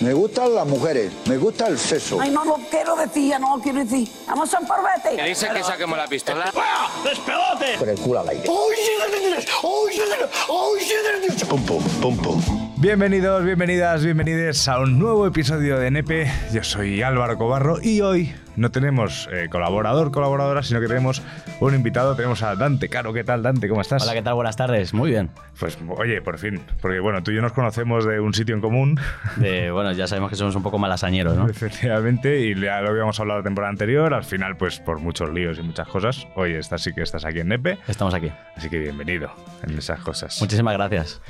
Me gustan las mujeres, me gusta el sexo. Ay, no lo quiero decir, ya no lo quiero decir. Vamos a un Que dice que saquemos la pistola. Con el culo al aire. Pum, pum, pum, pum. Bienvenidos, bienvenidas, bienvenidos a un nuevo episodio de Nepe. Yo soy Álvaro Cobarro y hoy no tenemos eh, colaborador, colaboradora, sino que tenemos un invitado. Tenemos a Dante Caro. ¿Qué tal, Dante? ¿Cómo estás? Hola, ¿qué tal? Buenas tardes. Muy bien. Pues oye, por fin. Porque bueno, tú y yo nos conocemos de un sitio en común, De, bueno, ya sabemos que somos un poco malasañeros, ¿no? efectivamente, y ya lo habíamos hablado la temporada anterior. Al final, pues por muchos líos y muchas cosas, hoy estás sí que estás aquí en Nepe. Estamos aquí. Así que bienvenido en esas cosas. Muchísimas gracias.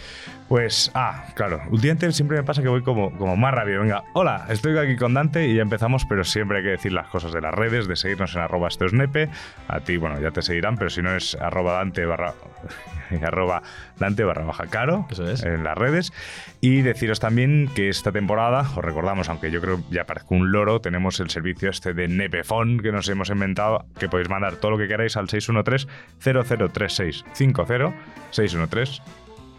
Pues, ah, claro, últimamente siempre me pasa que voy como, como más rápido. Venga, hola, estoy aquí con Dante y ya empezamos, pero siempre hay que decir las cosas de las redes, de seguirnos en arroba esto es nepe. A ti, bueno, ya te seguirán, pero si no es arroba Dante barra, arroba Dante barra baja caro Eso es. en las redes. Y deciros también que esta temporada, os recordamos, aunque yo creo ya parezco un loro, tenemos el servicio este de Nepefon que nos hemos inventado, que podéis mandar todo lo que queráis al 613-003650, 613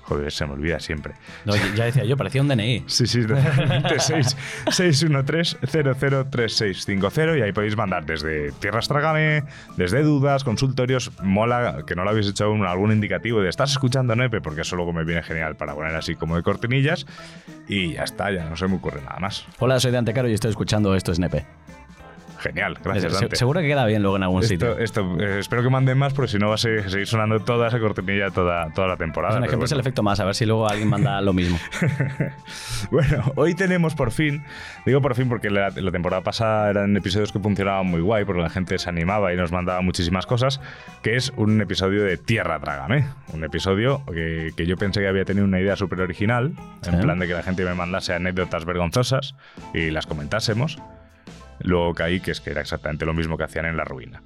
Joder, se me olvida siempre. No, ya decía yo, parecía un DNI. Sí, sí, totalmente. 6- 613-003650 y ahí podéis mandar desde Tierras Trágame, desde dudas, consultorios. Mola que no lo habéis hecho aún algún indicativo de estás escuchando Nepe, porque eso luego me viene genial para poner así como de cortinillas. Y ya está, ya no se me ocurre nada más. Hola, soy Dante Caro y estoy escuchando Esto es Nepe. Genial, gracias, Se- Dante. Seguro que queda bien luego en algún sitio. Esto, eh, espero que manden más, porque si no va a seguir, seguir sonando toda esa cortinilla toda, toda la temporada. Es un ejemplo, es el bueno. efecto más, a ver si luego alguien manda lo mismo. Bueno, hoy tenemos por fin, digo por fin porque la, la temporada pasada eran episodios que funcionaban muy guay porque la gente se animaba y nos mandaba muchísimas cosas, que es un episodio de Tierra Trágame. Un episodio que, que yo pensé que había tenido una idea súper original, en plan de que la gente me mandase anécdotas vergonzosas y las comentásemos. Luego caí que es que era exactamente lo mismo que hacían en La Ruina.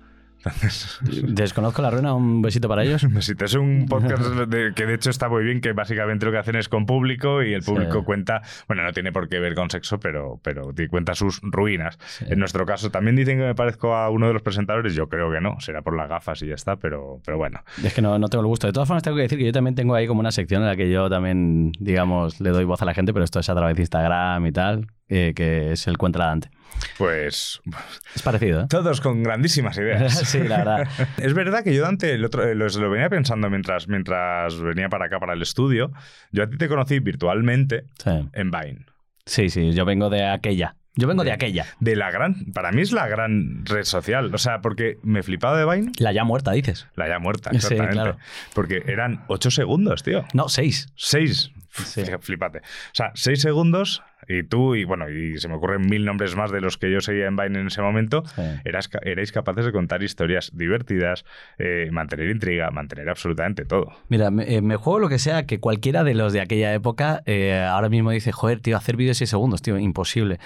Entonces, Desconozco la ruina, un besito para ellos. si te es un podcast de- que de hecho está muy bien, que básicamente lo que hacen es con público y el público Sí. cuenta, bueno, no tiene por qué ver con sexo, pero, pero cuenta sus ruinas. Sí. En nuestro caso, también dicen que me parezco a uno de los presentadores, yo creo que no, será por las gafas y ya está, pero, pero bueno. Es que no, no tengo el gusto. De todas formas, tengo que decir que yo también tengo ahí como una sección en la que yo también, digamos, le doy voz a la gente, pero esto es a través de Instagram y tal, eh, que es el Cuenta la Dante. Pues Es parecido, ¿eh? todos con grandísimas ideas. sí, la verdad. Es verdad que yo, Dante, el otro, eh, lo, lo venía pensando mientras, mientras venía para acá, para el estudio. Yo a ti te conocí virtualmente Sí. en Vine. Sí, sí, yo vengo de aquella. Yo vengo de aquella. De la gran, para mí es la gran red social. O sea, porque me flipaba de Vine, La ya muerta, dices. la ya muerta, Sí, exactamente. claro. Porque eran 8 segundos, tío. No, seis. 6. Sí. Flipate. O sea, 6 segundos y tú, y bueno, y se me ocurren mil nombres más de los que yo seguía en Vine en ese momento, Sí. eras, erais capaces de contar historias divertidas, eh, mantener intriga, mantener absolutamente todo. Mira, me, eh, me juego lo que sea que cualquiera de los de aquella época eh, ahora mismo dice, joder, tío, hacer vídeos 6 segundos, tío, imposible.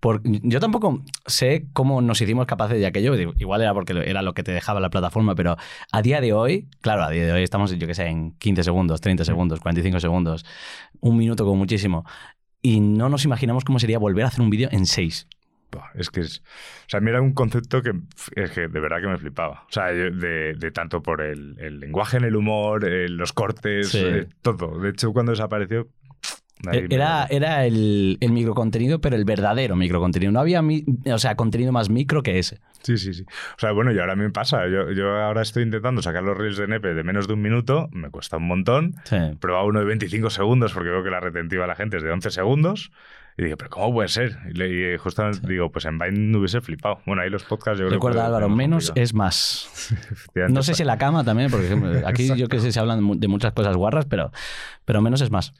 Por- yo tampoco sé cómo nos hicimos capaces de aquello. Igual era porque era lo que te dejaba la plataforma, pero a día de hoy, claro, a día de hoy estamos, yo que sé, en 15 segundos, 30 segundos, 45 segundos, un minuto como muchísimo. Y no nos imaginamos cómo sería volver a hacer un vídeo en 6. Buah, Es que es. O sea, a mí era un concepto que, es que de verdad que me flipaba. O sea, de, de tanto por el, el lenguaje en el humor, eh, los cortes, Sí. eh, todo. De hecho, cuando desapareció. Me- Era, era el, el microcontenido, pero el verdadero microcontenido. No había, mi- o sea, contenido más micro que ese. Sí, sí, sí. O sea, bueno, y ahora me pasa. Yo, yo ahora estoy intentando sacar los reels de Nepe de menos de un minuto. Me cuesta un montón. Sí. Prueba uno de 25 segundos porque veo que la retentiva de la gente es de 11 segundos. Y digo, ¿pero cómo puede ser? Y, le, y justamente digo, pues en Vine no hubiese flipado. Bueno, ahí los podcasts yo creo Recuerda, que. Álvaro, menos complicado. es más. No sé si en la cama también, porque aquí yo que sé, se hablan de muchas cosas guarras, pero, pero menos es más.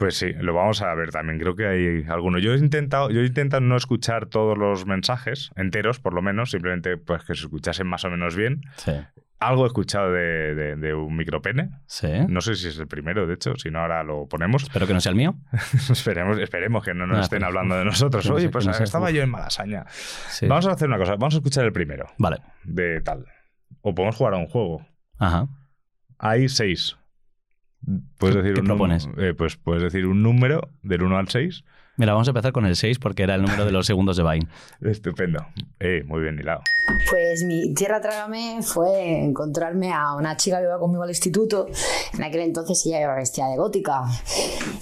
Pues sí, lo vamos a ver también. Creo que hay alguno. Yo he intentado, yo he intentado no escuchar todos los mensajes enteros, por lo menos, simplemente pues que se escuchasen más o menos bien. Sí. Algo he escuchado de, de- de un micropene. Sí. No sé si es el primero, de hecho, si no ahora lo ponemos. Espero que no sea el mío. esperemos, esperemos que no nos Ah, estén pues, hablando de nosotros. no Oye, pues no estaba yo en Malasaña. Sí. Vamos a hacer una cosa, vamos a escuchar el primero Vale. de tal. O podemos jugar a un juego. Ajá. Hay seis. Puedes ¿Qué- decir qué un propones? eh, pues puedes decir un número del 1 al 6 Mira, vamos a empezar con el 6 porque era el número de los segundos de Vine. Estupendo. Eh, muy bien hilado. Pues mi tierra trágame fue encontrarme a una chica que iba conmigo al instituto. En aquel entonces ella iba vestida de gótica.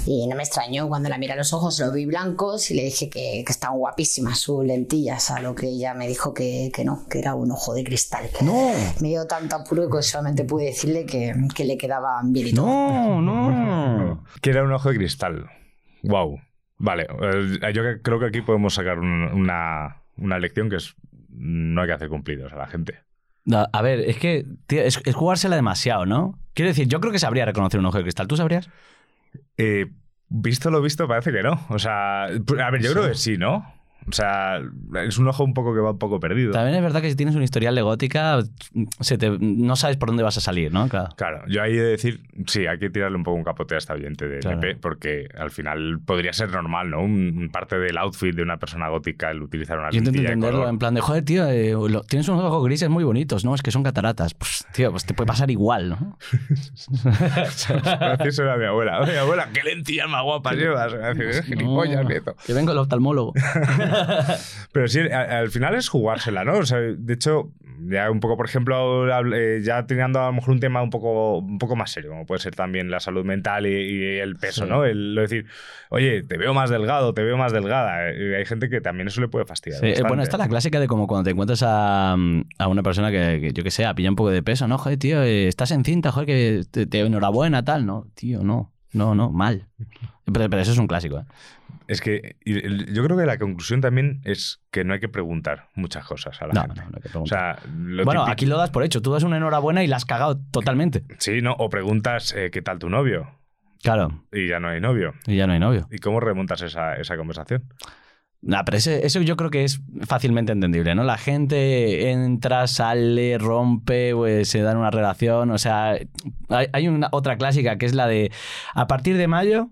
Y no me extrañó cuando la miré a los ojos, los vi blancos y le dije que, que estaban guapísimas sus lentillas. A lo que ella me dijo que, que no, que era un ojo de cristal. No. Me dio tanto apuro que solamente pude decirle que, que le quedaban bien y todo. No, no. Que era un ojo de cristal. Wow. Vale, eh, yo creo que aquí podemos sacar un- una, una lección que es no hay que hacer cumplidos a la gente. A ver, es que tío, es, es jugársela demasiado, ¿no? Quiero decir, yo creo que sabría reconocer un ojo de cristal. ¿Tú sabrías? Eh, visto lo visto, parece que no. O sea, a ver, yo Sí. creo que sí, ¿no? O sea, es un ojo un poco que va un poco perdido. También es verdad que si tienes un historial de gótica, se te- no sabes por dónde vas a salir, ¿no? Claro. Claro, yo ahí he de decir, sí, hay que tirarle un poco un capote a esta oyente de Claro. NP, porque al final podría ser normal, ¿no? Un, parte del outfit de una persona gótica el utilizar una Yo intento entenderlo color. en plan de, joder, tío, eh, lo- tienes unos ojos grises muy bonitos, ¿no? Es que son cataratas. Pues, tío, pues te puede pasar igual, ¿no? Así suena mi abuela. Oye, abuela, qué lentillas más guapas llevas. Gilipollas, No, nieto. que vengo el oftalmólogo. Pero sí, al final es jugársela, ¿no? O sea, de hecho, ya un poco, por ejemplo, eh, ya teniendo a lo mejor un tema un poco, un poco más serio, como puede ser también la salud mental y, y el peso, Sí. ¿no? El, lo decir, oye, te veo más delgado, te veo más delgada. Eh, hay gente que también eso le puede fastidiar. Sí, eh, bueno, esta es la clásica de como cuando te encuentras a, a una persona que, que, yo que sé, ha pillado un poco de peso, ¿no? Joder, tío, estás encinta, joder, que te, te- enhorabuena, tal. No, tío, no. No, no, mal. Pero, pero eso es un clásico, ¿eh? Es que yo creo que la conclusión también es que no hay que preguntar muchas cosas a la No, gente. no, no hay que O preguntar. sea, lo bueno, típico- aquí lo das por hecho. Tú das una enhorabuena y la has cagado totalmente. Sí, ¿no? O preguntas, eh, ¿qué tal tu novio? Claro. Y ya no hay novio. Y ya no hay novio. ¿Y cómo remontas esa, esa conversación? Nah, pero ese- eso yo creo que es fácilmente entendible, ¿no? La gente entra, sale, rompe, pues se dan una relación. O sea, hay, hay una otra clásica que es la de a partir de mayo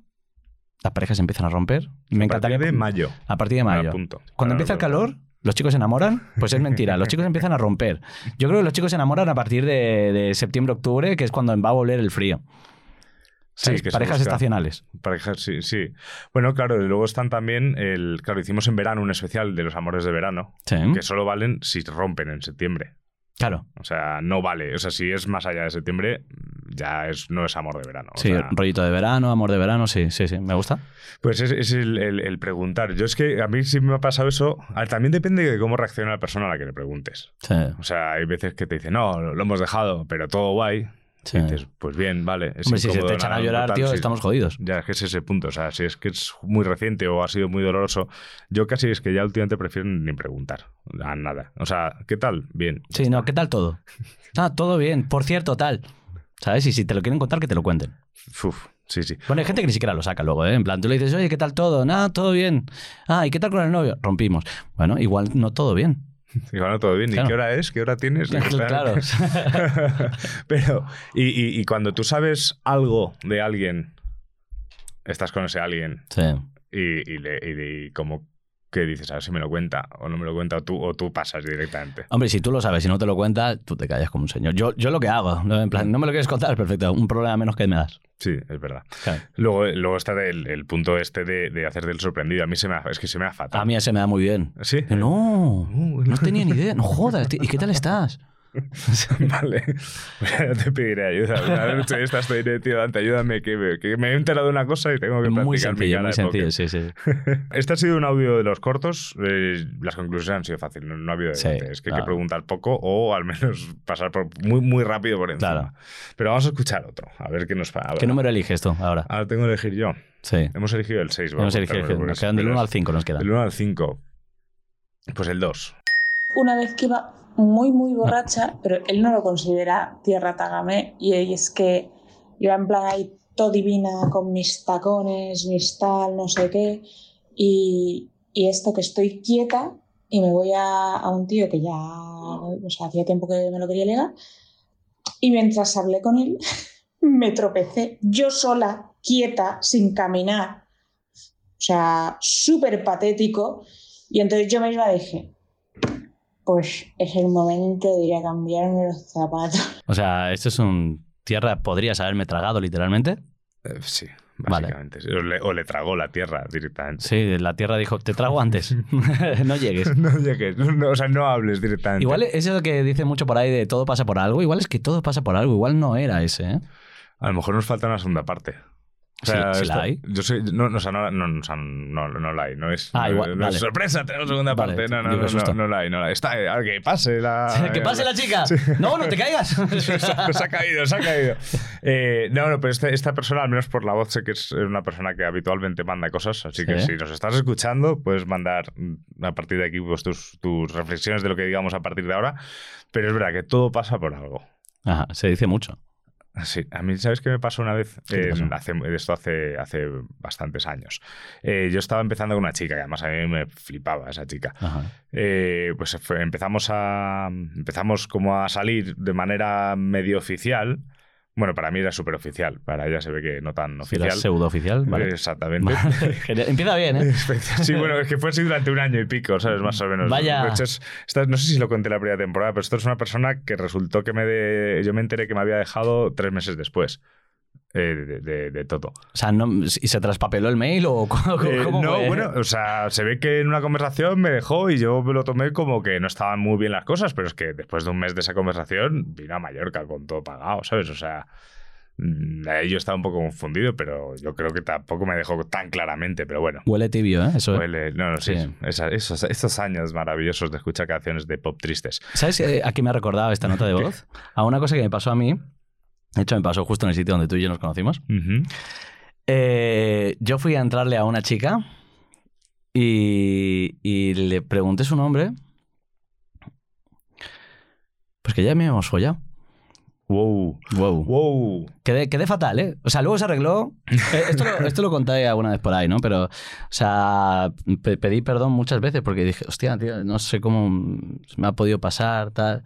las parejas empiezan a romper. Me A encantaría. partir de mayo. A partir de mayo. apunto. Cuando empieza el calor, los chicos se enamoran. Pues es mentira. Los chicos empiezan a romper. Yo creo que los chicos se enamoran a partir de, de septiembre-octubre, que es cuando va a volver el frío. Sí, Parejas estacionales. Parejas, sí, sí. Bueno, claro, y luego están también, el, claro, hicimos en verano un especial de los amores de verano, Sí. que solo valen si rompen en septiembre. Claro. O sea, no vale. O sea, si es más allá de septiembre, ya es, no es amor de verano. O Sí, sea, rollito de verano, amor de verano, sí, sí, sí. Me gusta. Pues es, es el, el- el preguntar. Yo es que a mí sí me ha pasado eso. También depende de cómo reacciona la persona a la que le preguntes. Sí. O sea, hay veces que te dicen, no, lo hemos dejado, pero todo guay. Sí. Y dices, pues bien, vale. Es Hombre, si se te echan a llorar, tío, estamos jodidos. Ya, es que es ese punto. O sea, si es que es muy reciente o ha sido muy doloroso, yo casi es que ya últimamente prefiero ni preguntar a nada. O sea, ¿qué tal? Bien. Sí, no, ¿qué tal todo? Ah, todo bien. Por cierto, tal. ¿Sabes? Y si te lo quieren contar, que te lo cuenten. Uf, sí, sí. Bueno, hay gente que ni siquiera lo saca luego, ¿eh? En plan, tú le dices, oye, ¿qué tal todo? Nada, todo bien. Ah, ¿y qué tal con el novio? Rompimos. Bueno, igual no todo bien. Y bueno, todo bien. Claro. ¿Y qué hora es? ¿Qué hora tienes? Claro. Pero, y, y- y cuando tú sabes algo de alguien, estás con ese alguien Sí. y, y, le- como que dices, a ver si me lo cuenta o no me lo cuenta o tú, o tú pasas directamente. Hombre, si tú lo sabes y no te lo cuentas, tú te callas como un señor. Yo, yo lo que hago, en plan, no me lo quieres contar, perfecto. Un problema menos que me das. Sí, es verdad. Claro. Luego, luego está el, el punto este de, de hacer del sorprendido. A mí se me es que se me ha fatal. A mí ese me da muy bien. ¿Sí? No, no tenía ni idea. No jodas. ¿y qué tal estás? vale. Pues ya te pediré ayuda. Una noche de estas estoy de tío, Dante, ayúdame, que me, que me he enterado de una cosa y tengo que practicar Muy mi sencillo, cara muy sencillo, sí, sí. Este ha sido un audio de los cortos. eh, las conclusiones han sido fáciles, no, no ha habido Sí, debate. es que hay claro. que preguntar poco o al menos pasar por muy, muy rápido por encima. Claro. Pero vamos a escuchar otro, a ver qué nos va. ¿Qué número eliges tú ahora? Ahora tengo que elegir yo. Sí. Hemos elegido el 6. Hemos elegido, nos quedan del 1 al 5, nos quedan. Del 1 al 5. Pues el 2. una vez que iba muy, muy borracha, pero él no lo considera tierra tagame, y es que iba en plan ahí todo divina con mis tacones, mis tal, no sé qué, y, y esto que estoy quieta y me voy a, a un tío que ya, o sea, hacía tiempo que me lo quería ligar, y mientras hablé con él, me tropecé yo sola, quieta, sin caminar, o sea, súper patético, y entonces yo misma dije, pues es el momento de ir a cambiarme los zapatos. O sea, esto es un tierra, podrías haberme tragado literalmente. Eh, sí, Vale. básicamente. O, le, o le tragó la tierra directamente. Sí, la Tierra dijo, te trago antes. no llegues. No llegues, no, o sea, no hables directamente. Igual es eso que dice mucho por ahí de todo pasa por algo. Igual es que todo pasa por algo. Igual no era ese, ¿eh? A lo mejor nos falta una segunda parte. O sea, sí la hay. Yo sé, no, no, o sea, no, no, la hay, no es. Ah, igual, es sorpresa, tenemos segunda Vale, parte. No, no, no, la hay, no la hay. Está, eh, que pase la. ¡Que pase la chica! ¡No, no te caigas! se, ha- se ha caído, se ha caído. Eh, no, no, pero este- esta persona, al menos por la voz, sé que es una persona que habitualmente manda cosas. Así que si nos estás escuchando, puedes mandar mm, a partir de aquí pues, tus, tus reflexiones de lo que digamos a partir de ahora. Pero es verdad que todo pasa por algo. Ajá, se dice mucho. Sí, a mí, ¿sabes qué me pasó una vez? Hace, esto hace, hace bastantes años. Eh, yo estaba empezando con una chica, que además a mí me flipaba esa chica. Eh, pues fue- empezamos a empezamos como a salir de manera medio oficial. Bueno, para mí era súper oficial, para ella se ve que no tan Si era oficial. pseudo oficial, vale. Exactamente. Empieza bien, ¿eh? Sí, bueno, es que fue así durante un año y pico, ¿sabes? Más o menos. Vaya. De hecho, es- esta- no sé si lo conté la primera temporada, pero esto es una persona que resultó que me de- yo me enteré que me había dejado tres meses después eh, de, de- de todo. O sea, no, ¿y se traspapeló el mail o cómo, Eh, cómo no, fue? bueno, o sea, se ve que en una conversación me dejó y yo me lo tomé como que no estaban muy bien las cosas, pero es que después de un mes de esa conversación vino a Mallorca con todo pagado, ¿sabes? O sea, mm, ahí yo estaba un poco confundido, pero yo creo que tampoco me dejó tan claramente, pero bueno. Huele tibio, ¿eh? Eso. Huele- no, no, sí. Sí. Esa- esos, esos años maravillosos de escuchar canciones de pop tristes. ¿Sabes eh, a qué me ha recordado esta nota de voz? A una cosa que me pasó a mí. De hecho, me pasó justo en el sitio donde tú y yo nos conocimos. Eh, yo fui a entrarle a una chica y, y le pregunté su nombre. Pues que ya me hemos follado. Wow. Wow. Wow. Quedé, quedé fatal, ¿eh? O sea, luego se arregló. Eh, Esto lo, esto lo conté alguna vez por ahí, ¿no? Pero, o sea, pe- pedí perdón muchas veces porque dije, hostia, tío, no sé cómo me ha podido pasar, tal.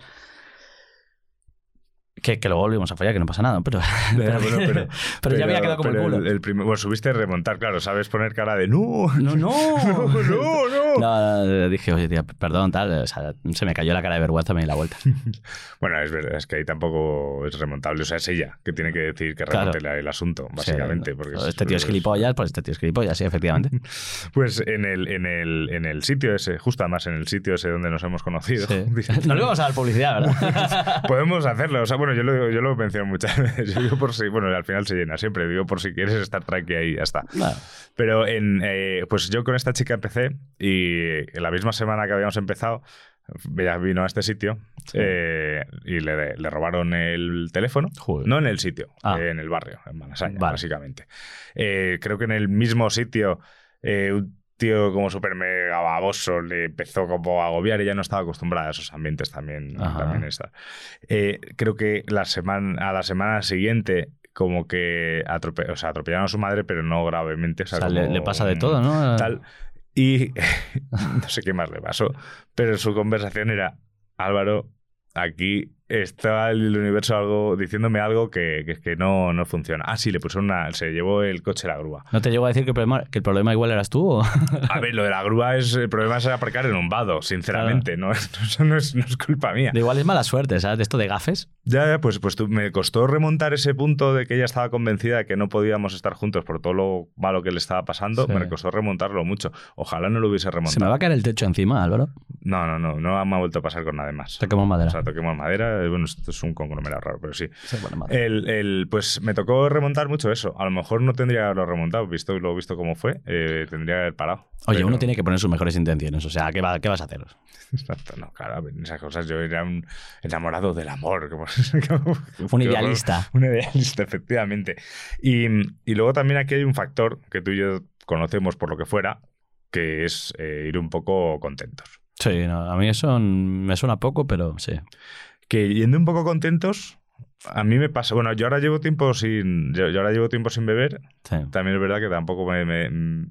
Que, que luego volvimos a fallar, que no pasa nada, pero, pero, pero- pero ya había quedado como el culo. el primer- bueno, subiste a remontar, claro, sabes poner cara de no, No, no. no, no, no. No, no, dije, oye, tía, perdón, tal. O sea, se me cayó la cara de vergüenza, me di la vuelta. Bueno, es verdad, es que ahí tampoco es remontable. O sea, es ella que tiene que decir que Claro. remonte el asunto, básicamente. Sí, porque este tío es gilipollas, pues este tío es gilipollas, sí, efectivamente. Pues en el, en, el, en el sitio ese, justo además en el sitio ese donde nos hemos conocido. Sí. No le vamos a dar publicidad, ¿verdad? Podemos hacerlo. O sea, bueno, yo lo, yo lo menciono muchas veces. Yo digo por si, bueno, al final se llena siempre. Digo por si quieres estar tranqui ahí, ya está. Bueno, Pero en, eh, pues yo con esta chica empecé y en la misma semana que habíamos empezado, ella vino a este sitio eh, y le, le robaron el teléfono. Joder. No en el sitio, Ah. eh, en el barrio, en Malasaña, Vale. básicamente. Eh, creo que en el mismo sitio eh, un tío como súper mega baboso le empezó como a agobiar. Ella no estaba acostumbrada a esos ambientes también. También está. Eh, creo que la semana, a la semana siguiente como que atrope- o sea, atropellaron a su madre, pero no gravemente. O o sea, sea, le, como le pasa de todo, ¿no? tal. Y no sé qué más le pasó, pero su conversación era, Álvaro, aquí está el universo algo diciéndome algo que, que, que no, no funciona. Ah, sí, le puso una, se llevó el coche a la grúa. ¿No te llegó a decir que el problema, que el problema igual eras tú? o? A ver, lo de la grúa es, el problema es aparcar en un vado, sinceramente, no, eso no es, no es culpa mía. De igual es mala suerte, ¿sabes? De esto de gafes. Ya, ya, pues, pues tú- me costó remontar ese punto de que ella estaba convencida de que no podíamos estar juntos por todo lo malo que le estaba pasando. Sí. Me costó remontarlo mucho. Ojalá no lo hubiese remontado. Se me va a caer el techo encima, Álvaro. No, no, no, no me ha vuelto a pasar con nada más. Toquemos madera. O sea, toquemos madera. Eh, Bueno, esto es un conglomerado raro, pero sí. Sí, bueno, madera. El, el- pues me tocó remontar mucho eso. A lo mejor no tendría que haberlo remontado, visto lo visto cómo fue, eh, tendría que haber parado. Oye, Pero- uno tiene que poner sus mejores intenciones. O sea, ¿qué, va- qué vas a hacer? Exacto, no, claro, esas cosas yo era un enamorado del amor. Como, como- Un idealista. Un idealista, efectivamente. Y, y luego también aquí hay un factor que tú y yo conocemos por lo que fuera, que es eh, ir un poco contentos. Sí, no, a mí eso me suena poco, pero sí. Que yendo un poco contentos, a mí me pasa. Bueno, yo ahora llevo tiempo sin. Yo, yo ahora llevo tiempo sin beber. sí. También es verdad que tampoco me. me-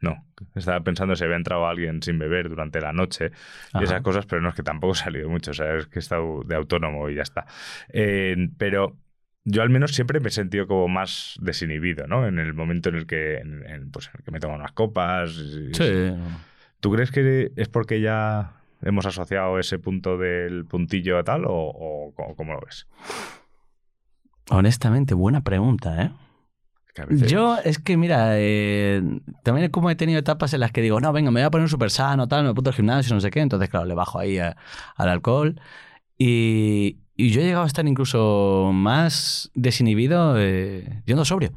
no, estaba pensando si había entrado alguien sin beber durante la noche y Ajá. esas cosas, pero no es que tampoco he salido mucho. O sea, es que he estado de autónomo y ya está. Eh, pero yo al menos siempre me he sentido como más desinhibido, ¿no? En el momento en el que, en- en, pues, en el que me tomo unas copas. y- Sí. ¿Tú crees que es porque ya hemos asociado ese punto del puntillo a tal o, o cómo- lo ves? Honestamente, buena pregunta, ¿eh? Yo es que, mira, eh, también como he tenido etapas en las que digo, no, venga, me voy a poner súper sano, tal, me apunto al gimnasio, no sé qué. Entonces, claro, le bajo ahí a- al alcohol. Y, y yo he llegado a estar incluso más desinhibido eh, yendo sobrio.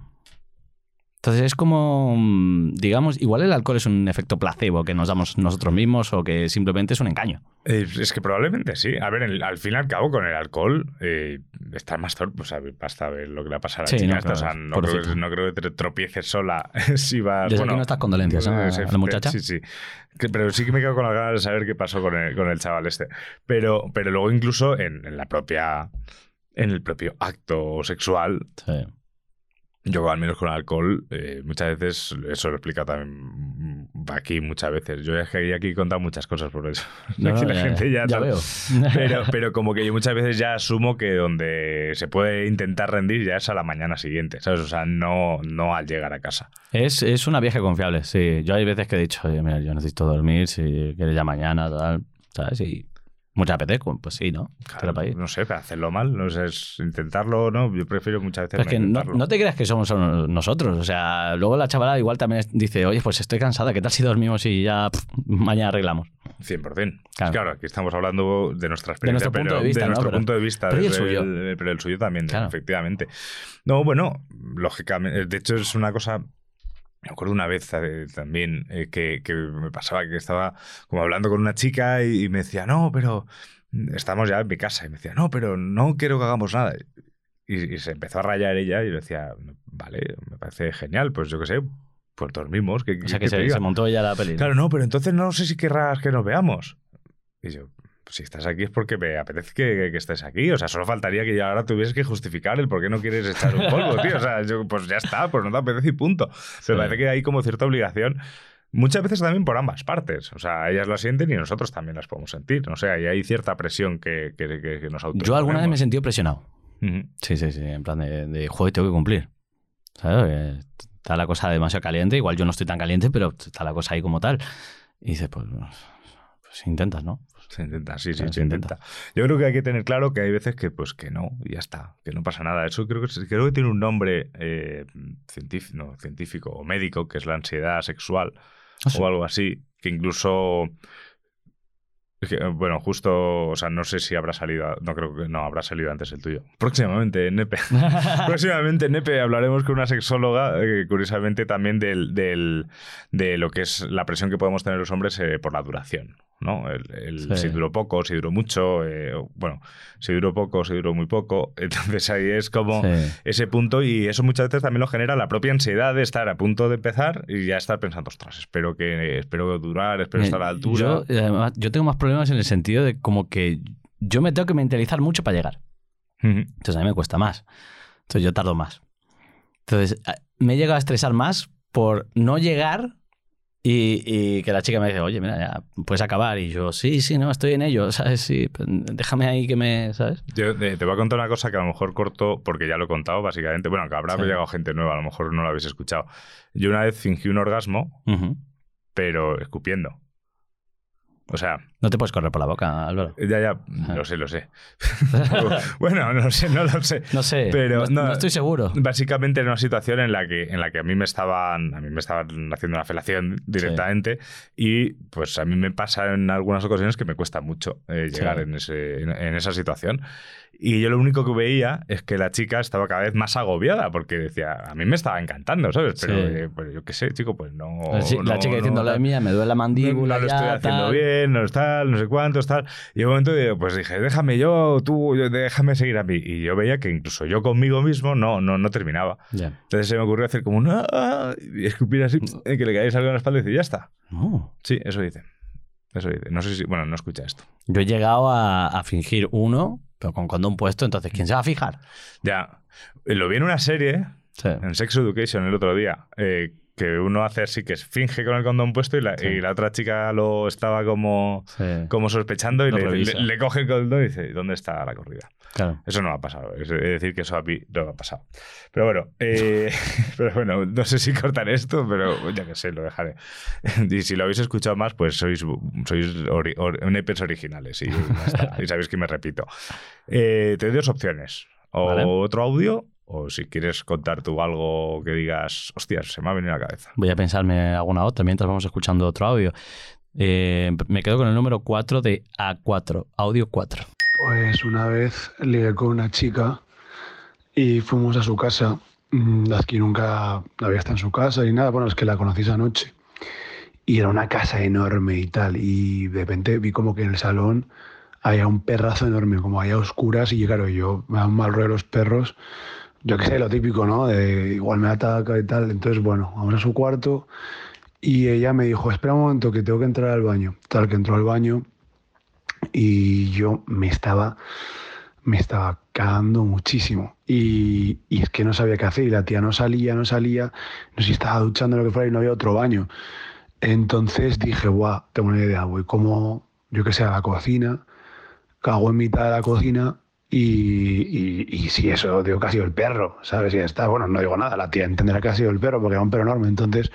Entonces es como, mm, digamos, igual el alcohol es un efecto placebo que nos damos nosotros mismos o que simplemente es un engaño. Eh, es que probablemente sí. A ver, el- al fin y al cabo, con el alcohol, eh, estás más torpe. O sea, basta ver lo que le pasado a la Sí, chica no. O sea, no creo, que- no creo que te tropieces sola si vas. Desde bueno, aquí nuestras condolencias ¿no? a eh, la muchacha. Sí, sí. Que- pero sí que me quedo con las ganas de saber qué pasó con el, con el chaval este. Pero, pero luego, incluso en, en la propia. En el propio acto sexual, Sí. Yo, al menos con alcohol, eh, muchas veces, eso lo explica también aquí muchas veces. Yo es que aquí he contado muchas cosas por eso. No, Aquí no, la ya- gente ya, ya tal. veo. Pero, pero como que yo muchas veces ya asumo que donde se puede intentar rendir ya es a la mañana siguiente, ¿sabes? O sea, no, no al llegar a casa. Es, es una vieja confiable, sí. Yo hay veces que he dicho, oye, mira, yo necesito dormir, si quieres ya mañana, tal, ¿sabes? Y mucha apetezco, pues sí, ¿no? Pa' ahí. no sé, pero hacerlo mal, no sé, es intentarlo, ¿no? Yo prefiero muchas veces Pero es no que no, te creas que somos nosotros. O sea, luego la chavala igual también dice, oye, pues estoy cansada, ¿qué tal si dormimos y ya mañana arreglamos? 100%. Claro. Claro. aquí estamos hablando de nuestra De experiencia, nuestro punto pero de vista, ¿no? nuestro Pero- punto de vista. pero el suyo. el- pero el suyo también, Claro. efectivamente. No, bueno, lógicamente. De hecho, es una cosa. Me acuerdo una vez eh, también eh, que, que me pasaba que estaba como hablando con una chica y, y me decía, no, pero estamos ya en mi casa. Y me decía, no, pero no quiero que hagamos nada. Y, y se empezó a rayar ella y yo decía, vale, me parece genial, pues yo qué sé, pues dormimos. ¿qué- O sea, que se, montó ella la peli. Claro, no, pero entonces no sé si querrás que nos veamos. Y yo, pues si estás aquí es porque me apetece que, que estés aquí. O sea, solo faltaría que ya ahora tuvieses que justificar el por qué no quieres echar un polvo, tío. O sea, yo, pues ya está, pues no te apetece y punto. Sí. Me parece que hay como cierta obligación. Muchas veces también por ambas partes. O sea, ellas lo sienten y nosotros también las podemos sentir. O sea, y hay cierta presión que, que, nos Yo alguna vez me he sentido presionado. Ujú. Sí, sí, sí. En plan de, de joder, tengo que cumplir. ¿Sabes? Está la cosa demasiado caliente. Igual yo no estoy tan caliente, pero está la cosa ahí como tal. Y dices, pues, pues intentas, ¿no? Se intenta, sí, sí, se se intenta. Yo creo que hay que tener claro que hay veces que, pues, que no, y ya está, que no pasa nada. Eso creo que, creo que tiene un nombre eh, científico, no, científico o médico, que es la ansiedad sexual Ah, sí. o algo así, que incluso... Bueno, justo, o sea, no sé si habrá salido, no creo que no, habrá salido antes el tuyo. Próximamente en Nepe. Próximamente en Nepe hablaremos con una sexóloga, eh, curiosamente también del, del- de lo que es la presión que podemos tener los hombres eh, por la duración. ¿no? El, el- Sí. Si duró poco, si duró mucho, eh, bueno, si duró poco, si duró muy poco. Entonces ahí es como Sí. ese punto y eso muchas veces también lo genera la propia ansiedad de estar a punto de empezar y ya estar pensando, ostras, espero que espero durar, espero estar a la altura. Yo, además, yo tengo más problemas en el sentido de como que yo me tengo que mentalizar mucho para llegar. Entonces a mí me cuesta más. Entonces yo tardo más. Entonces me he llegado a estresar más por no llegar y, y que la chica me dice, oye, mira, ya puedes acabar. Y yo, sí, sí, no, estoy en ello, ¿sabes? Sí, déjame ahí que me, ¿sabes? Yo eh, te voy a contar una cosa que a lo mejor corto, porque ya lo he contado básicamente. Bueno, que habrá Sí. llegado gente nueva, a lo mejor no lo habéis escuchado. Yo una vez fingí un orgasmo, pero escupiendo. O sea, No te puedes correr por la boca, Álvaro. ya, ya, lo sé, lo sé. bueno, no sé, no lo sé. No sé, Pero no, no- estoy seguro. Básicamente era una situación en la que, en la que a mí me estaban, a mí me estaban haciendo una felación directamente y pues a mí me pasa en algunas ocasiones que me cuesta mucho eh, llegar Sí. en, ese, en, en esa situación. Y yo lo único que veía es que la chica estaba cada vez más agobiada porque decía, a mí me estaba encantando, ¿sabes? Pero Sí. eh, pues yo qué sé, chico, pues no... la, chi- la no- chica no- diciendo, la tal". mía, me duele la no, mandíbula. no lo ya, estoy haciendo tal". bien, no es tal, no sé cuántos, tal. Y de momento, pues dije, déjame yo, tú, yo- déjame seguir a mí. Y yo veía que incluso yo conmigo mismo no, no, no terminaba. Entonces se me ocurrió hacer como un "Ah", y escupir así, eh, que le caéis algo en la espalda y decir, ya está. No. Sí, eso dice. Eso dice. No sé si, bueno, no escucha esto. Yo he llegado a, a fingir uno, pero con condón puesto, entonces, ¿quién se va a fijar? Ya, eh, lo vi en una serie, Sí. en Sex Education el otro día, eh, que uno hace así, que finge con el condón puesto y la, Sí. y la otra chica lo estaba como, Sí. como sospechando y le- le coge el condón y dice, ¿dónde está la corrida? Claro. Eso no ha pasado. Es decir, que eso a mí no me ha pasado. Pero bueno, eh, pero bueno, no sé si cortar esto, pero ya que sé, lo dejaré. Y si lo habéis escuchado más, pues sois, sois ori- or- originales y, y sabéis que me repito. Eh, te doy dos opciones. O Vale. otro audio o si quieres contar tú algo que digas, hostias, se me ha venido a la cabeza. Voy a pensarme alguna otra mientras vamos escuchando otro audio. Eh, me quedo con el número 4 de A4, audio 4. Pues una vez ligué con una chica y fuimos a su casa. Mm, Aquí nunca había estado en su casa y nada. Bueno, es que la conocí esa noche. Y era una casa enorme y tal. Y de repente vi como que en el salón había un perrazo enorme, como había oscuras. Y claro, yo me da un mal rollo los perros. Yo qué sé, lo típico, ¿no? Igual me ataca y tal. Entonces, bueno, vamos a su cuarto. Y ella me dijo, espera un momento que tengo que entrar al baño. Tal que entró al baño y yo me estaba me estaba cagando muchísimo y, y es que no sabía qué hacer y la tía no salía, no salía, no sé si estaba duchando lo que fuera y no había otro baño. Entonces dije, guau, tengo una idea, voy como, yo que sé, a la cocina, cago en mitad de la cocina y, y, y si eso digo que ha sido el perro, ¿sabes? Y está, bueno, no digo nada, la tía entenderá que ha sido el perro porque era un perro enorme, entonces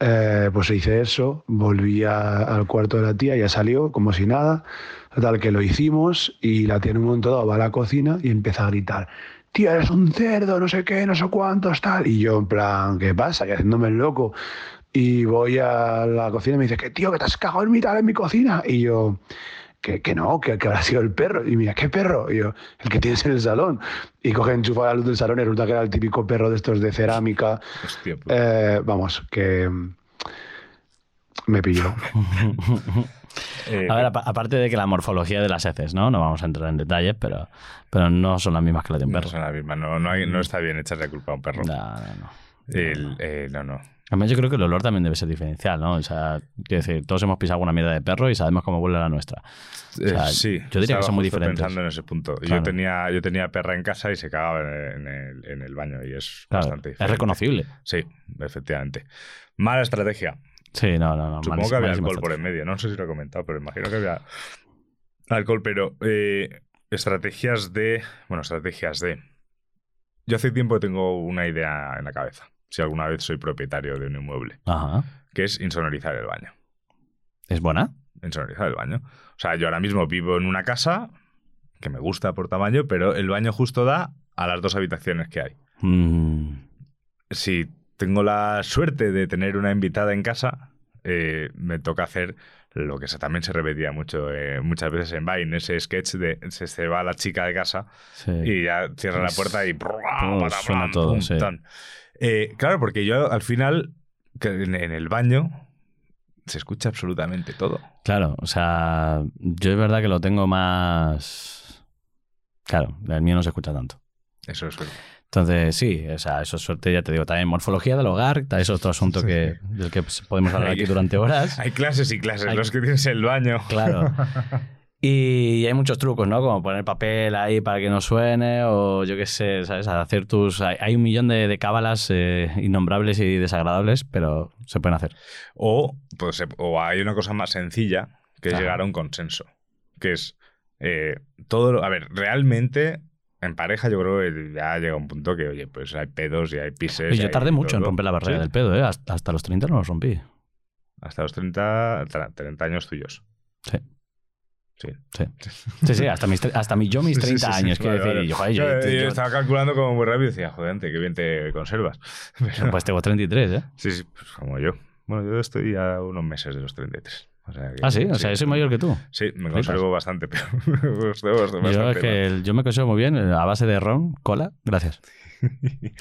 eh, pues hice eso, volví al cuarto de la tía, ya salió como si nada, total que lo hicimos y la tía en un momento dado va a la cocina y empieza a gritar, tía, eres un cerdo, no sé qué, no sé cuántos, tal, y yo en plan, ¿qué pasa? Y haciéndome el loco. Y voy a la cocina y me dice, que tío, que te has cagado en mitad en mi cocina. Y yo, que, que no, que, que habrá sido el perro. Y mira, ¿qué perro? Y yo, el que tienes en el salón. Y coge, enchufa la luz del salón y resulta que era el típico perro de estos de cerámica. Hostia, puta. Eh, vamos, que mm, me pilló. Eh, A ver, apa- aparte de que la morfología de las heces, ¿no? No vamos a entrar en detalles, pero, pero no son las mismas que las de un no perro. son las mismas, no, no, hay- no está bien echarle culpa a un perro. No, no, no. El- eh, no, no. Además, yo creo que el olor también debe ser diferencial, ¿no? O sea, quiero decir, todos hemos pisado alguna mierda de perro y sabemos cómo huele la nuestra. Eh, sea, sí, yo diría que son muy diferentes. pensando en ese punto. Claro. Yo, tenía, yo tenía perra en casa y se cagaba en el, en el baño y es Claro, bastante es diferente. reconocible. Sí, efectivamente. Mala estrategia. Sí, no, no, no. Supongo que había alcohol por en medio. No sé si lo he comentado, pero imagino que había alcohol. Pero eh, estrategias de... Bueno, estrategias de... Yo hace tiempo tengo una idea en la cabeza. Si alguna vez soy propietario de un inmueble. Ajá. Que es insonorizar el baño. ¿Es buena? insonorizar el baño. O sea, yo ahora mismo vivo en una casa que me gusta por tamaño, pero el baño justo da a las dos habitaciones que hay. Mm, Si tengo la suerte de tener una invitada en casa, eh, me toca hacer lo que se, también se repetía mucho, eh, muchas veces en Vine, ese sketch de se, se va la chica de casa sí. y ya cierra la puerta y... Todo suena todo, sí. Eh, claro, porque yo al final, en, en el baño, se escucha absolutamente todo. Claro, o sea, yo es verdad que lo tengo más... Claro, el mío no se escucha tanto. Eso es Entonces, sí, o sea, eso es suerte, ya te digo, también morfología del hogar, eso es otro asunto que, del que podemos hablar aquí durante horas. Hay clases y clases, Hay- los que tienes en el baño. Claro. Y hay muchos trucos, ¿no? Como poner papel ahí para que no suene o yo qué sé, ¿sabes? Hacer tus... Hay, un millón de, de cábalas eh, innombrables y desagradables, pero se pueden hacer. O, pues, o hay una cosa más sencilla, que es llegar a un consenso. Que es eh, todo. lo- A ver, realmente en pareja yo creo que ya llega un punto que, oye, pues hay pedos y hay pises. Y yo tardé mucho en romper la barrera ¿Sí? del pedo, ¿eh? Hasta, hasta los 30 no los rompí. Hasta los 30, tra- 30 años tuyos. Sí. Sí. Sí, sí, sí, hasta, mis, hasta mi, yo mis 30 Sí, sí, sí, años, quiero vale, decir. vale. y yo, joder, yo- Yo- yo yo- estaba calculando como muy rápido y decía, joder, ante, qué bien te conservas. Pero- pues tengo 33, ¿eh? sí, sí, pues como yo. Bueno, yo estoy a unos meses de los 33. O sea que- Ah, sí, o sea, yo soy mayor que tú. Sí, me conservo bastante, pero me conservo bastante Yo es mal. que el- yo me conservo muy bien eh, a base de ron, cola, gracias.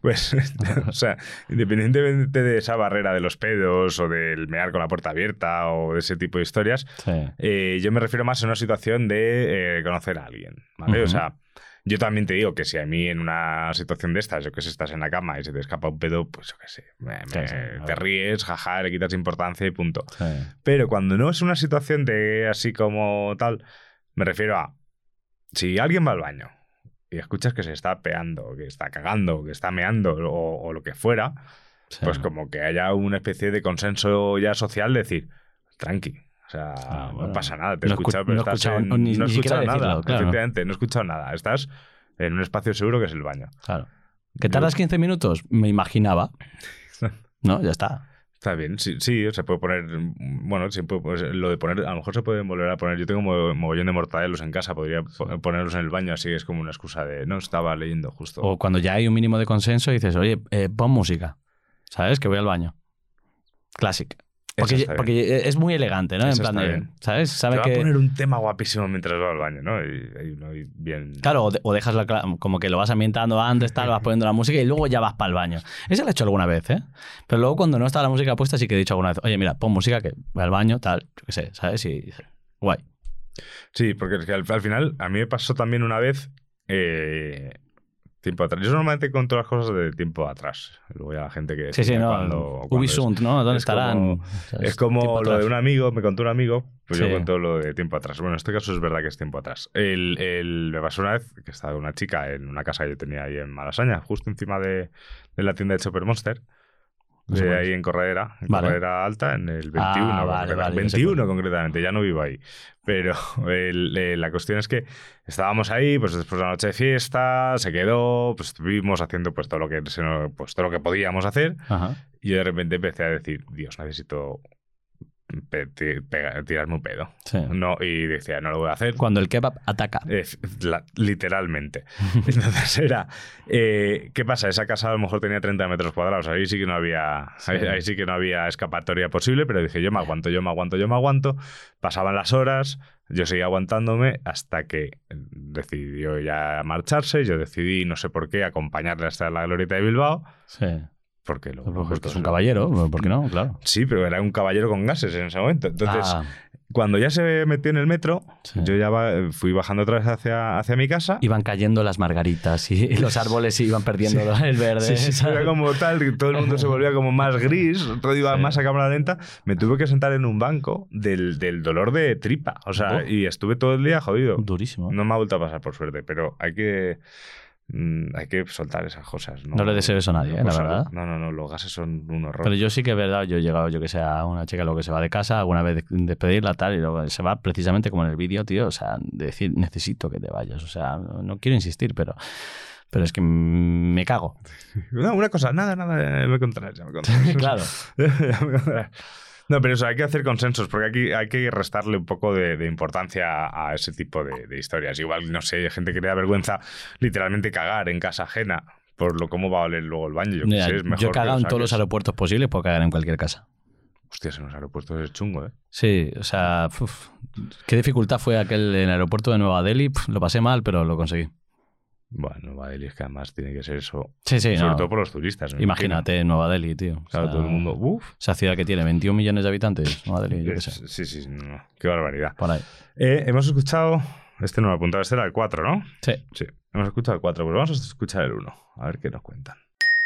Pues, o sea, independientemente de esa barrera de los pedos o del mear con la puerta abierta o de ese tipo de historias, Sí. eh, yo me refiero más a una situación de eh, conocer a alguien, ¿vale? O sea, yo también te digo que si a mí en una situación de estas, yo que sé, estás en la cama y se te escapa un pedo, pues yo qué sé, me- Sí, me- sí, a te ríes, jaja, le quitas importancia y punto. sí. Pero cuando no es una situación de así como tal, me refiero a si alguien va al baño y escuchas que se está peando, que está cagando, que está meando o, o lo que fuera, Sí. pues como que haya una especie de consenso ya social de decir, tranqui. O sea, Ah, bueno. no pasa nada, te he No escuchado, pero no estás escuchado en- ni- no he ni escuchado nada. decirlo, claro. Efectivamente, no he escuchado nada. Estás en un espacio seguro que es el baño. Claro. ¿Que tardas 15 minutos? Me imaginaba. No, ya está. Está bien, sí, sí, se puede poner. Bueno, siempre, pues, lo de poner. A lo mejor se pueden volver a poner. Yo tengo mo- mogollón de mortadelos en casa, podría po- ponerlos en el baño, así es como una excusa de. No, estaba leyendo justo. O cuando ya hay un mínimo de consenso dices, oye, eh, pon música. ¿Sabes? Que voy al baño. Classic. Porque, es muy elegante, ¿no? En plan de, bien. ¿sabes? Te Sabe va que... a poner un tema guapísimo mientras va al baño, ¿no? Y, bien. Claro, o, de- o dejas la como que lo vas ambientando antes, tal, vas poniendo la música y luego ya vas para el baño. Eso lo he hecho alguna vez, ¿eh? Pero luego cuando no está la música puesta sí que he dicho alguna vez, oye, mira, pon música que voy al baño, tal, yo qué sé, ¿sabes? Y guay. Sí, porque es que al, al final a mí me pasó también una vez. eh, tiempo atrás. Yo normalmente conto las cosas de tiempo atrás. Luego ya la gente que. Sí, sí, no. cuándo Ubisoft, es. ¿no? ¿Dónde Es estarán? como- O sea, Es como lo de un amigo, me contó un amigo, pues Sí. yo cuento lo de tiempo atrás. Bueno, en este caso es verdad que es tiempo atrás. El, el- me pasó una vez que estaba una chica en una casa que yo tenía ahí en Malasaña, justo encima de, de la tienda de Chopper Monster. No sé De ahí en Corredera, en Vale. Corredera Alta, en el 21. Ah, vale, concretamente. vale, ya sé 21 cuál. concretamente, ya no vivo ahí. Pero el- eh, la cuestión es que estábamos ahí, pues después de la noche de fiesta, se quedó, pues estuvimos haciendo pues todo lo que, pues, todo lo que podíamos hacer. Ajá. Y yo de repente empecé a decir, Dios, necesito tirarme un pedo. Sí. No, y decía, no lo voy a hacer. Cuando el kebab ataca. Eh, la- literalmente. Entonces era, eh, ¿qué pasa? Esa casa a lo mejor tenía 30 metros cuadrados, ahí sí que no había, Sí. ahí, ahí sí que no había escapatoria posible, pero dije, yo me aguanto, yo me aguanto, yo me aguanto. Pasaban las horas, yo seguía aguantándome hasta que decidió ya marcharse, yo decidí, no sé por qué, acompañarle hasta la glorieta de Bilbao, Sí. Porque lo, Porque es un caballero, ¿por qué no? Claro. Sí, pero era un caballero con gases en ese momento. Entonces, Ah, cuando ya se metió en el metro, Sí. yo ya fui bajando otra vez hacia, hacia mi casa. iban cayendo las margaritas y los árboles iban perdiendo el verde. Sí, sí, era como tal, que todo el mundo se volvía como más gris, todo iba Sí. más a cámara lenta. Me tuve que sentar en un banco del, del dolor de tripa. O sea, Oh. y estuve todo el día jodido. Durísimo. No me ha vuelto a pasar, por suerte, pero hay que. Mm, Hay que soltar esas cosas. No, No le deseo eso a nadie, ¿eh? la salud. verdad. No, no, no, los gases son un horror. Pero yo sí que es verdad, yo he llegado, yo que sé, a una chica lo que se va de casa, alguna vez de- despedirla tal, y luego se va precisamente como en el vídeo, tío, o sea, de decir, necesito que te vayas, o sea, no, quiero insistir, pero, pero es que me cago. No, una cosa, nada, nada, me contarás, ya me contarás. claro. Ya me contarás. No, pero eso, hay que hacer consensos, porque aquí hay que restarle un poco de, de importancia a ese tipo de, de historias. Igual, no sé, hay gente que le da vergüenza literalmente cagar en casa ajena por lo cómo va a oler luego el baño. Yo, Mira, sé, es mejor yo he cagado en todos los aeropuertos posibles, puedo cagar en cualquier casa. Hostias, en los aeropuertos es chungo, ¿eh? Sí, o sea, uf, qué dificultad fue aquel en el aeropuerto de Nueva Delhi, lo pasé mal, pero lo conseguí. Bueno, Bailey es que además tiene que ser eso. Sí, sí, sobre no. todo por los turistas. Imagínate Nueva Delhi, tío. O imagino. Claro, sea, todo el mundo. Uf. Esa ciudad que tiene 21 millones de habitantes, Nueva Delhi, yo qué sé. sí, sí, no, qué barbaridad. Por ahí. Eh, hemos escuchado. Este no lo he apuntado, este era el 4, ¿no? Sí. Sí, hemos escuchado el 4, pues vamos a escuchar el 1. A ver qué nos cuentan.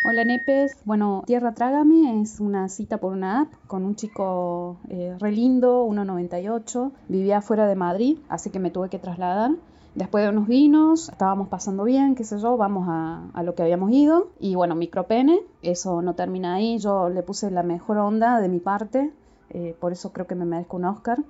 Hola Nepes, bueno, Tierra Trágame es una cita por una app con un chico eh, re lindo, 1,98, vivía fuera de Madrid, así que me tuve que trasladar. Después de unos vinos, estábamos pasando bien, qué sé yo, vamos a, a lo que habíamos ido. Y bueno, micropene, eso no termina ahí, yo le puse la mejor onda de mi parte, eh, por eso creo que me merezco un Oscar.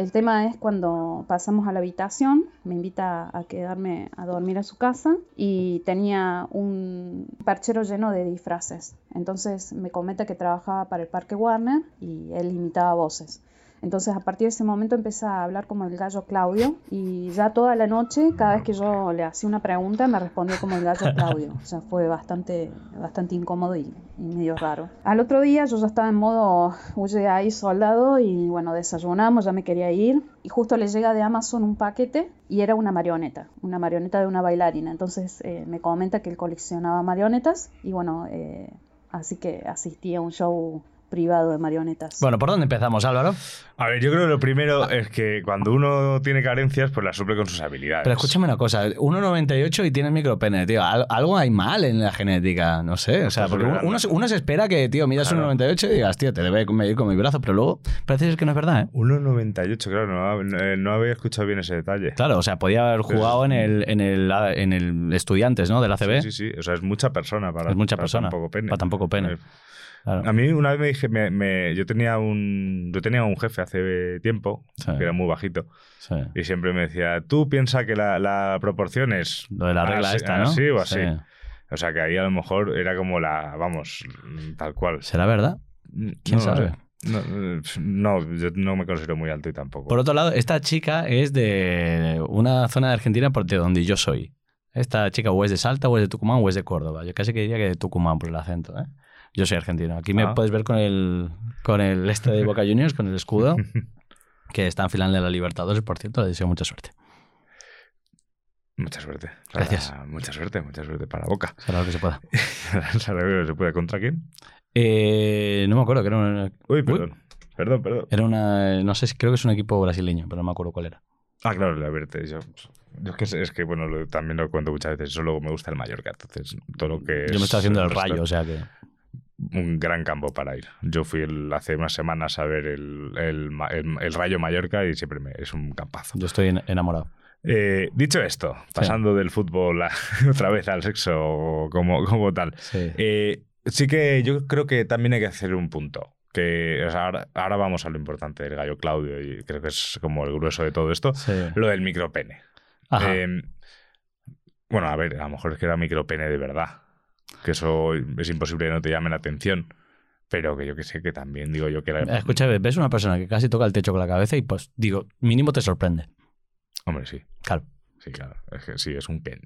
El tema es cuando pasamos a la habitación, me invita a quedarme a dormir a su casa y tenía un perchero lleno de disfraces. Entonces me comenta que trabajaba para el Parque Warner y él imitaba voces. Entonces a partir de ese momento empecé a hablar como el gallo Claudio y ya toda la noche, cada vez que yo le hacía una pregunta, me respondió como el gallo Claudio. O sea, fue bastante, bastante incómodo y, y medio raro. Al otro día yo ya estaba en modo huye ahí soldado y bueno, desayunamos, ya me quería ir y justo le llega de Amazon un paquete y era una marioneta, una marioneta de una bailarina. Entonces eh, me comenta que él coleccionaba marionetas y bueno, eh, así que asistí a un show privado de marionetas. Bueno, ¿por dónde empezamos, Álvaro? A ver, yo creo que lo primero es que cuando uno tiene carencias, pues las suple con sus habilidades. Pero escúchame una cosa, 1,98 y tienes micropene, tío. Al- Algo hay mal en la genética, no sé. O sea, Pues porque uno, uno se- uno se espera que, tío, midas Claro. 1,98 y digas, tío, te debe medir con mi brazo, pero luego parece que no es verdad, ¿eh? 1,98, claro, no, no- no había escuchado bien ese detalle. Claro, o sea, podía haber jugado en el, en el, en el Estudiantes, ¿no? Del ACB. Sí, sí, sí. O sea, es mucha persona para, Es mucha para persona, tan poco pene. para tan poco pene. A ver, Claro. A mí una vez me dije, me- me- yo tenía un yo tenía un jefe hace tiempo Sí. que era muy bajito Sí. y siempre me decía, tú piensa que la, la proporción es Lo de la regla así- esta, ¿no? así o así. Sí. O sea que ahí a lo mejor era como la, vamos, tal cual. ¿Será verdad? ¿Quién no, sabe? No, eh, no, yo no me considero muy alto y tampoco. Por otro lado, esta chica es de una zona de Argentina por de donde yo soy. Esta chica o es de Salta, o es de Tucumán, o es de Córdoba. Yo casi que diría que de Tucumán por el acento. ¿eh? Yo soy argentino. Aquí me Ah. puedes ver con el, con el este de Boca Juniors, con el escudo, que está en final de la Libertadores. Por cierto, le deseo mucha suerte. Mucha suerte. Para- Gracias. Mucha suerte, mucha suerte para Boca. Será lo que se pueda. ¿Sabe que se puede contra quién? Eh, no me acuerdo, que era una, Uy, perdón. Perdón, perdón. era una. No sé, creo que es un equipo brasileño, pero no me acuerdo cuál era. Ah, claro, la Verte. Yo, yo es que, sé- es que bueno, lo- también lo cuento muchas veces. Solo me gusta el Mallorca. Entonces, todo lo que. Yo me es estoy haciendo el rayo, o sea que. Un gran campo para ir. Yo fui el- hace unas semanas a ver el, el, Rayo Mallorca y siempre me, es un campazo. Yo estoy en- enamorado. Eh, dicho esto, pasando del fútbol a- otra vez al sexo como, como tal, Sí. eh, sí que yo creo que también hay que hacer un punto. Que o sea, ahora, ahora vamos a lo importante del gallo Claudio y creo que es como el grueso de todo esto, Sí. lo del micropene. Eh, bueno, a ver, a lo mejor es que era micropene de verdad, que eso es imposible que no te llame la atención, pero que yo que sé que también digo yo que era... Eh, Escucha, ves una persona que casi toca el techo con la cabeza y pues digo, mínimo te sorprende. Hombre, sí, Claro. sí, claro, es que sí, es un Ken.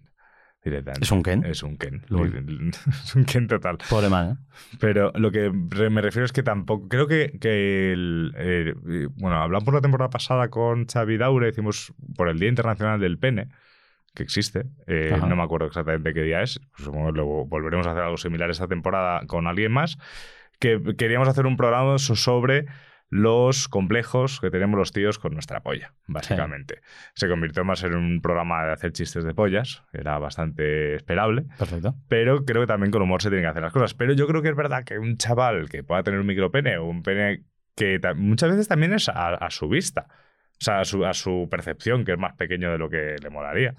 ¿Es un Ken? Es un Ken. Es un Ken total. Pobre man, ¿eh? Pero lo que me refiero es que tampoco. Creo que. que el, eh, bueno, hablamos por la temporada pasada con Xavi Daure, hicimos por el Día Internacional del Pene, que existe. eh, no me acuerdo exactamente qué día es. pues supongo que luego volveremos a hacer algo similar esta temporada con alguien más. Que queríamos hacer un programa so- sobre los complejos que tenemos los tíos con nuestra polla, básicamente. Se convirtió más en un programa de hacer chistes de pollas, era bastante esperable. Perfecto. Pero creo que también con humor se tienen que hacer las cosas. Pero yo creo que es verdad que un chaval que pueda tener un micropene o un pene que muchas veces también es a, a su vista. O sea, a su, a su percepción, que es más pequeño de lo que le molaría.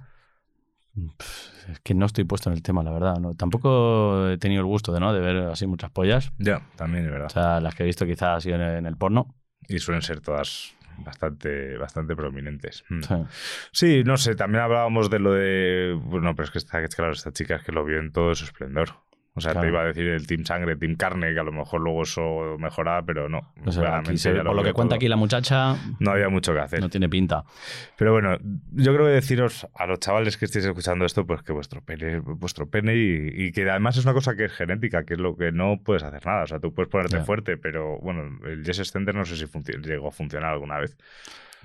Es que no estoy puesto en el tema, la verdad. ¿no? Tampoco he tenido el gusto de, ¿no? de ver así muchas pollas. Ya, también es verdad. O sea, las que he visto quizás ha sido en el, en el porno. Y suelen ser todas bastante, bastante prominentes. Mm. Sí. Sí, no sé, también hablábamos de lo de. Bueno, pero es que está, claro, esta chica es que lo vio en todo su esplendor. O sea, Claro. te iba a decir el Team Sangre, Team Carne, que a lo mejor luego eso mejoraba, pero no. O sea, aquí se- por lo que cuenta todo. aquí la muchacha, No había mucho que hacer. no tiene pinta. Pero bueno, yo creo que deciros a los chavales que estéis escuchando esto, pues que vuestro pene es vuestro pene y, y que además es una cosa que es genética, que es lo que no puedes hacer nada. O sea, tú puedes ponerte fuerte, pero bueno, el Jess Extender no sé si llegó a funcionar alguna vez.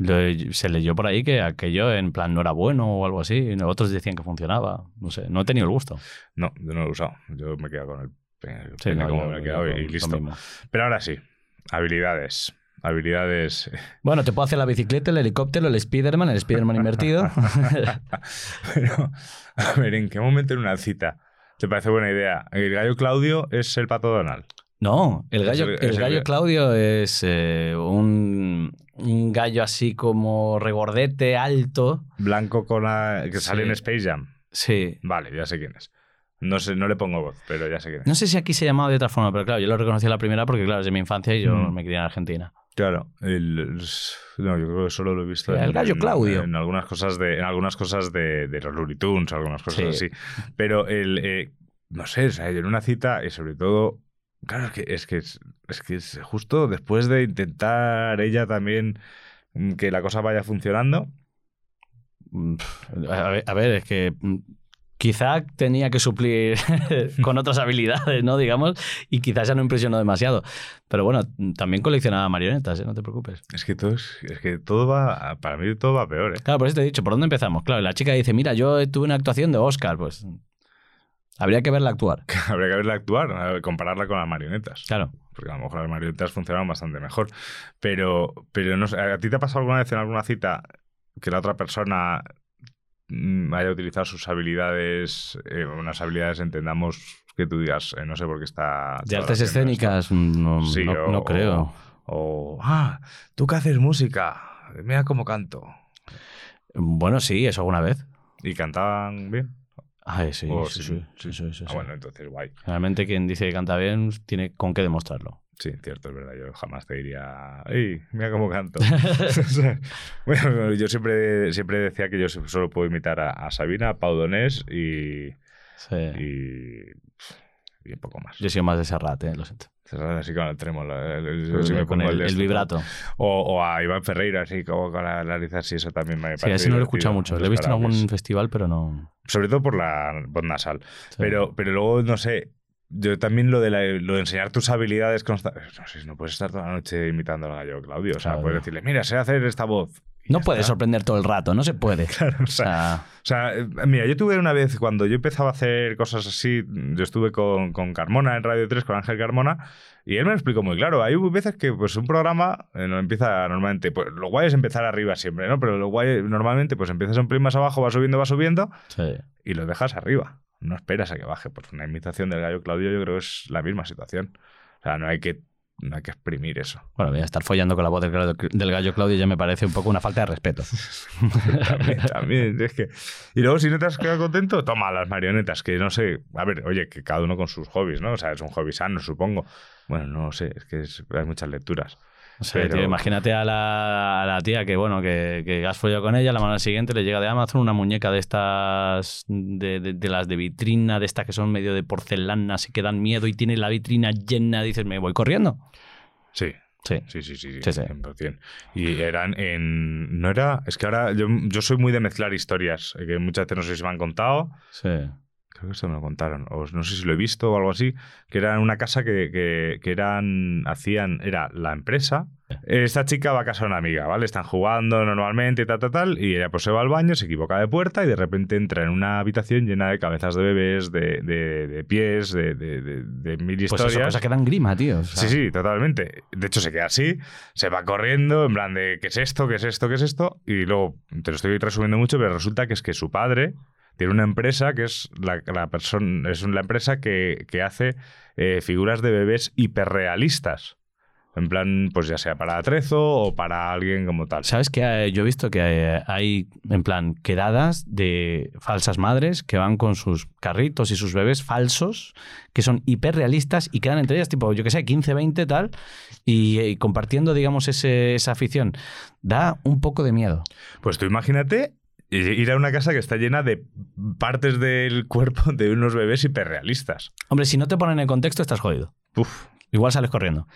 Lo- se leyó por ahí que aquello en plan no era bueno o algo así. y Otros decían que funcionaba. No sé, no he tenido el gusto. No, yo no lo he usado. Yo me he quedado con el el Sí, pene no, como yo- me he yo quedado y- con y listo. mismo. Pero ahora sí, habilidades. Habilidades. Bueno, te puedo hacer la bicicleta, el helicóptero, el Spiderman, el Spiderman invertido. Pero, a ver, ¿en qué momento en una cita te parece buena idea? El gallo Claudio es el pato Donald. No, el gallo, el- gallo Claudio es eh, un, un gallo así como regordete, alto. Blanco con la. que sale en Space Jam. Sí. Vale, ya sé quién es. No, sé, no le pongo voz, pero ya sé quién es. No sé si aquí se llamaba de otra forma, pero claro, yo lo reconocí a la primera porque, claro, es de mi infancia y yo Mm. me crié en Argentina. Claro, el, el- no, yo creo que solo lo he visto El gallo Claudio. en algunas cosas de, en algunas cosas de, de los Looney Tunes, algunas cosas Sí. así. Pero el, eh, no sé, o sea, yo en una cita y sobre todo, claro, es que es que es, es que es justo después de intentar ella también mm, que la cosa vaya funcionando. Mm, pf, A ver, a ver, es que mm, quizá tenía que suplir con otras habilidades, ¿no? Digamos, y quizás ya no impresionó demasiado. Pero bueno, también coleccionaba marionetas, ¿eh? No te preocupes. Es que todo es, es que todo va, para mí todo va peor, ¿eh? Claro, por eso te he dicho, ¿por dónde empezamos? Claro, la chica dice, mira, yo tuve una actuación de Oscar, pues habría que verla actuar. Habría que verla actuar, compararla con las marionetas. Claro. porque a lo mejor las marionetas funcionaban bastante mejor. Pero, pero no sé, ¿a ti te ha pasado alguna vez en alguna cita que la otra persona mm, haya utilizado sus habilidades, eh, unas habilidades, entendamos que tú digas, eh, no sé por qué está... De artes haciendo esto"? escénicas, no, Sí, no, o- no creo. O, ah, tú que haces música, mira cómo canto. Bueno, sí, eso alguna vez. ¿Y cantaban bien? Ay, sí, O sí, sí, sí, sí, sí, sí, Ah, bueno, entonces guay. Generalmente quien dice que canta bien tiene con qué demostrarlo. Sí, cierto, es verdad. Yo jamás te diría, ¡Ey, mira cómo canto! Bueno, yo siempre, siempre decía que yo solo puedo imitar a, a Sabina, a Pau Donés y, Sí. y, y poco más. Yo he sido más de Serrat, eh, lo siento. Serrat así con el trémolo. el- el- Con si el- esto, vibrato. O, o a Iván Ferreira, así como con la nariz así, eso también me Sí, parece ese no lo he escuchado mucho. Lo he visto en algún festival, pero no. Sobre todo por la voz nasal. Sí. Pero, pero luego, no sé, yo también lo de, la- lo de enseñar tus habilidades constantes. No sé, no puedes estar toda la noche imitando al gallo Claudio. O sea, Claro. puedes decirle, mira, sé hacer esta voz. No está. sorprender todo el rato, no se puede. Claro, o sea, sea, o sea, eh, mira, yo tuve una vez, cuando yo empezaba a hacer cosas así, yo estuve con, con Carmona en Radio 3, con Ángel Carmona, y él me lo explicó muy claro. Hay veces que pues un programa eh, empieza normalmente, pues lo guay es empezar arriba siempre, ¿no? Pero lo guay normalmente pues empiezas un pelín más abajo, va subiendo, va subiendo, sí. y lo dejas arriba. No esperas a que baje. Pues una imitación del gallo Claudio yo creo que es la misma situación. O sea, no hay que, no hay que exprimir eso. Bueno, voy a estar follando con la voz del, gallo- del gallo Claudio ya me parece un poco una falta de respeto. también, también, es que... Y luego, si no te has quedado contento, toma las marionetas, que no sé... A ver, oye, que cada uno con sus hobbies, ¿no? O sea, es un hobby sano, supongo. Bueno, no sé, es que es- hay muchas lecturas. O sea, Pero- tío, imagínate a la, a la tía que, bueno, que, que has follado con ella, la mano siguiente le llega de Amazon una muñeca de estas, de, de- de las de vitrina, de estas que son medio de porcelana, así que dan miedo y tiene la vitrina llena, dices, me voy corriendo. Sí, Sí. sí, sí, sí. Sí, sí. 100%. Y eran en... No era... Es que ahora yo, yo soy muy de mezclar historias, eh, que muchas veces no sé si me han contado. Sí. Creo que esto me lo contaron, o no sé si lo he visto o algo así, que era una casa que, que, que eran, hacían, era la empresa. Esta chica va a casa de una amiga, ¿vale? Están jugando normalmente tal, tal, tal, y ella pues se va al baño, se equivoca de puerta y de repente entra en una habitación llena de cabezas de bebés, de, de- de pies, de, de, mil Pues historias. eso, cosas que dan grima, tío. o sea, Sí, sí, totalmente. De hecho, se queda así, se va corriendo, en plan de ¿qué es esto? ¿qué es esto? ¿qué es esto? Y luego, te lo estoy resumiendo mucho, pero resulta que es que su padre tiene una empresa que es la, la persona, es la empresa que, que hace eh, figuras de bebés hiperrealistas. En plan, pues ya sea para atrezo o para alguien como tal. ¿Sabes que yo he visto que hay, hay, en plan, quedadas de falsas madres que van con sus carritos y sus bebés falsos, que son hiperrealistas y quedan entre ellas, tipo, yo que sé, 15, 20, tal, y, y compartiendo, digamos, ese- esa afición. Da un poco de miedo. Pues tú imagínate ir a una casa que está llena de partes del cuerpo de unos bebés hiperrealistas. Hombre, si no te ponen en contexto, estás jodido. Uf. Igual sales corriendo.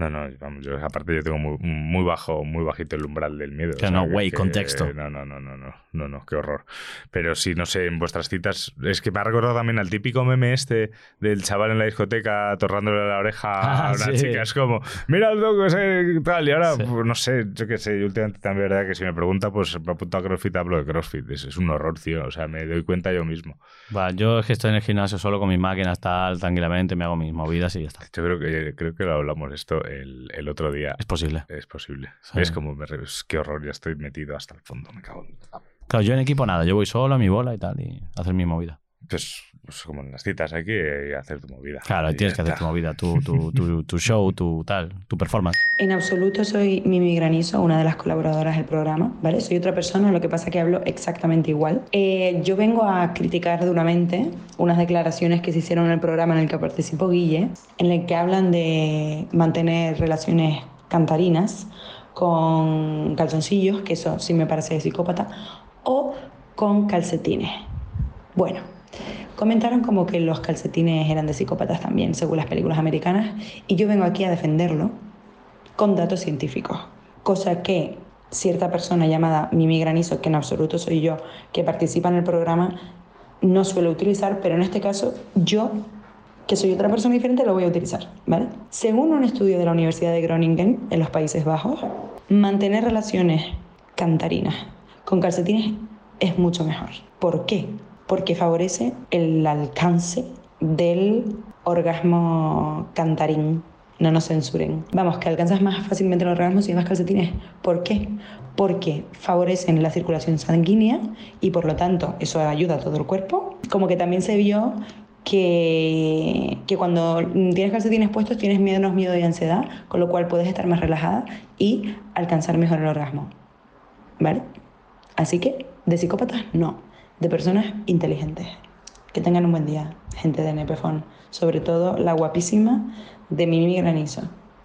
No, no, vamos, yo aparte yo tengo muy, muy bajo, muy bajito el umbral del miedo. Que no, güey, contexto. No, no, no, no, no, no, no, qué horror. Pero sí, no sé, en vuestras citas, es que me ha recordado también al típico meme este del chaval en la discoteca torrándole la oreja a Ah, una sí. chica. Es como, mira el loco ese tal, y ahora, Sí. pues, no sé, yo qué sé, yo últimamente también, verdad, que si me pregunta, pues me apunto a CrossFit, hablo de CrossFit. Es, es un horror, tío, o sea, me doy cuenta yo mismo. Va, yo es que estoy en el gimnasio solo con mis máquinas, tal, tranquilamente, me hago mis movidas y ya está. Yo creo que, creo que lo hablamos esto el, el otro día. Es posible. Es posible. Sí. Es como, me re- qué horror, ya estoy metido hasta el fondo, me cago en... Claro, yo en equipo nada, yo voy solo a mi bola y tal, y hacer mi movida. Pues, pues como en las citas hay que hacer tu movida. Claro, Y tienes que hacer tu movida, tu, tu, tu, tu show, tu tal, tu performance. En absoluto soy Mimi Granizo, una de las colaboradoras del programa, ¿vale? Soy otra persona, lo que pasa que hablo exactamente igual. Eh, yo vengo a criticar duramente unas declaraciones que se hicieron en el programa en el que participó Guille, en el que hablan de mantener relaciones cantarinas con calzoncillos, que eso sí me parece de psicópata, o con calcetines. Bueno, comentaron como que los calcetines eran de psicópatas también, según las películas americanas, y yo vengo aquí a defenderlo con datos científicos, cosa que cierta persona llamada Mimi Granizo, que en absoluto soy yo, que participa en el programa, no suele utilizar, pero en este caso yo, que soy otra persona diferente, lo voy a utilizar, ¿vale? Según un estudio de la Universidad de Groningen, en los Países Bajos, mantener relaciones cantarinas con calcetines es mucho mejor. ¿Por qué? Porque favorece el alcance del orgasmo cantarín. No nos censuren. Vamos, que alcanzas más fácilmente el orgasmo si llevas calcetines. ¿Por qué? Porque favorecen la circulación sanguínea y por lo tanto eso ayuda a todo el cuerpo. Como que también se vio que, que cuando tienes calcetines puestos tienes menos miedo y ansiedad, con lo cual puedes estar más relajada y alcanzar mejor el orgasmo. ¿Vale? Así que, de psicópatas, no. De personas inteligentes. Que tengan un buen día, gente de Nepefon. Sobre todo la guapísima de Mimi Granizo.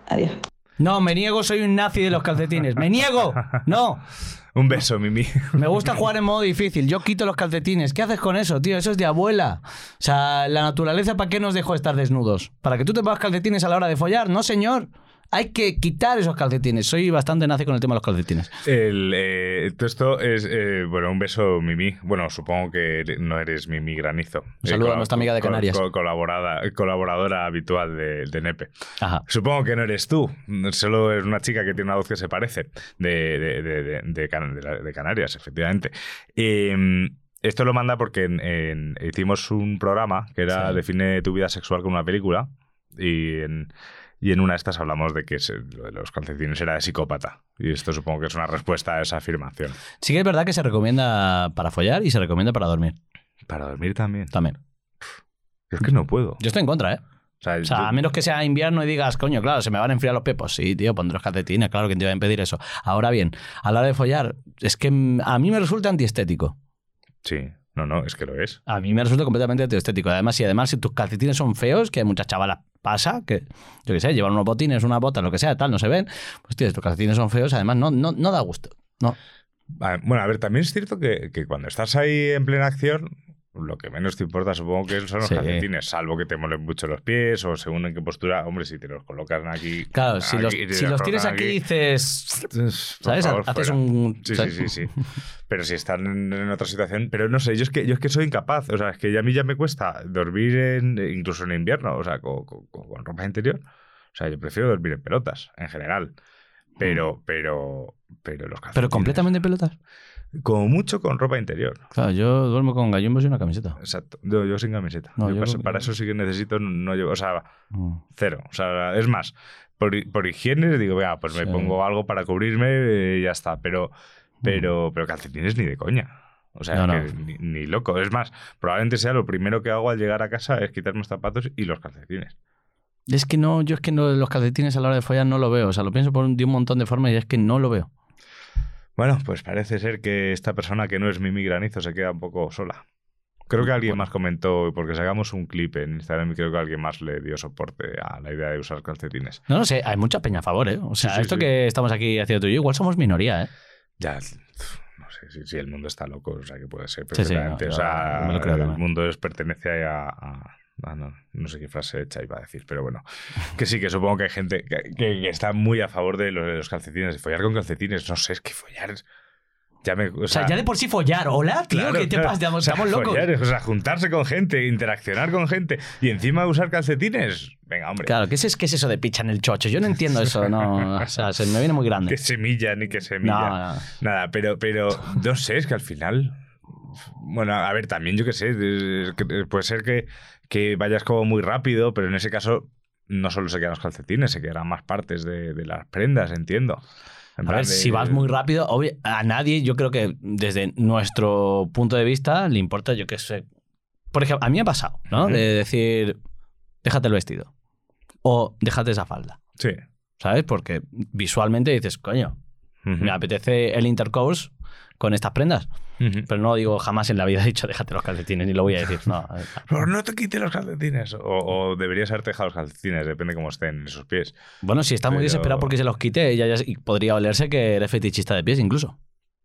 Adiós. No, me niego, soy un nazi de los calcetines. ¡Me niego! ¡No! Un beso, Mimi. Me gusta jugar en modo difícil. Yo quito los calcetines. ¿Qué haces con eso, tío? Eso es de abuela. O sea, la naturaleza, ¿para qué nos dejó estar desnudos? ¿Para que tú te pongas calcetines a la hora de follar? No, señor. Hay que quitar esos calcetines. Soy bastante nazi con el tema de los calcetines. El, eh, todo esto es, eh, bueno, un beso, Mimi. Bueno, supongo que no eres Mimi Granizo. Un saludo a nuestra amiga de Canarias. col- colaborada, colaboradora habitual de, de Nepe. Ajá. Supongo que no eres tú. Solo es una chica que tiene una voz que se parece. De, Can- Canarias, efectivamente. Eh, esto lo manda porque en- en- hicimos un programa que era Sí. Define tu vida sexual con una película. Y en, y en una de estas hablamos de que se- lo de los calcetines era de psicópata. Y esto supongo que es una respuesta a esa afirmación. Sí que es verdad que se recomienda para follar y se recomienda para dormir. Para dormir también. También. Yo es que no puedo. Yo estoy en contra, ¿eh? O sea, O sea, yo- a menos que sea invierno y digas, coño, claro, se me van a enfriar los pepos. Sí, tío, pondré los calcetines, claro que te iba a impedir eso. Ahora bien, a la hora de follar, es que a mí me resulta antiestético. Sí, no, no, es que lo es. A mí me resulta completamente antiestético. Además, y además, si tus calcetines son feos, que a muchas chavalas pasa, que yo qué sé, llevan unos botines, una bota, lo que sea, tal, no se ven, pues tío, tus calcetines son feos, además no, no, no da gusto. No. Ah, Bueno, a ver, también es cierto que, que cuando estás ahí en plena acción, lo que menos te importa supongo que son los Sí. calcetines, salvo que te molen mucho los pies o según en qué postura. Hombre, si te los colocas aquí... Claro, si los, te si los tienes colocan aquí, dices. ¿Sabes? favor, Haces fuera. un. Sí, sí, ¿sabes? sí, sí. Pero si están en, en otra situación... Pero no sé, yo es, que, yo es que soy incapaz. O sea, es que ya a mí ya me cuesta dormir en, incluso en invierno, o sea, con, con- con ropa interior. O sea, yo prefiero dormir en pelotas, en general. Pero, pero, pero los Pero calcetines... completamente pelotas. Como mucho con ropa interior. Claro, yo duermo con gallumbos y una camiseta. Exacto. Yo, yo sin camiseta. No, Yo yo para, eso sí que necesito, no llevo, o sea, Mm. cero. O sea, es más, por, por higiene digo, venga, pues me pongo algo para cubrirme y ya está. Pero, pero, pero calcetines ni de coña. O sea, No, ni loco. Es más, probablemente sea lo primero que hago al llegar a casa es quitarme los zapatos y los calcetines. Es que no, yo es que no, los calcetines a la hora de follar no lo veo. O sea, lo pienso por un, de un montón de formas y es que no lo veo. Bueno, pues parece ser que esta persona que no es Mimi Granizo se queda un poco sola. Creo que alguien más comentó, porque sacamos un clip en Instagram y creo que alguien más le dio soporte a la idea de usar calcetines. No, no sé, hay mucha peña a favor, ¿eh? O sea, Sí, sí, esto sí. que estamos aquí haciendo tú y yo, igual somos minoría, ¿eh? Ya, no sé si, si el mundo está loco, o sea, que puede ser perfectamente. no, o sea, el mundo es, pertenece a... a- a- no, no sé qué frase hecha iba a decir, pero bueno. Que sí, que supongo que hay gente que, que- que está muy a favor de los, de los calcetines, follar con calcetines. No sé, es que follar... Ya me, o O sea, ya de por sí follar. Hola, tío, Claro, ¿qué te claro. pasa? Estamos, O sea, estamos locos. follar, o sea, juntarse con gente, interaccionar con gente y encima usar calcetines. Venga, hombre. Claro, ¿qué es, ¿qué es eso de picha en el chocho? Yo no entiendo eso, no. O sea, se me viene muy grande. Que semilla ni que semilla. No, no. Nada, pero, pero no sé, es que al final. Bueno, a ver, también yo qué sé, que puede ser que, que vayas como muy rápido, pero en ese caso no solo se quedan los calcetines, se quedarán más partes de, de las prendas, entiendo. En A ver, de- si vas muy rápido, obvio- a nadie, yo creo que desde nuestro punto de vista, le importa, yo qué sé. Por ejemplo, a mí me ha pasado, ¿no? Ujú. De decir, déjate el vestido. O déjate esa falda. Sí. ¿Sabes? Porque visualmente dices, coño, Ujú. me apetece el intercourse con estas prendas. Pero no digo, jamás en la vida he dicho, déjate los calcetines, ni lo voy a decir. No, Pero no te quites los calcetines. O, o deberías haberte dejado los calcetines, depende cómo estén esos pies. Bueno, si está muy Pero- desesperado porque se los quite, ella ya y podría olerse que eres fetichista de pies incluso.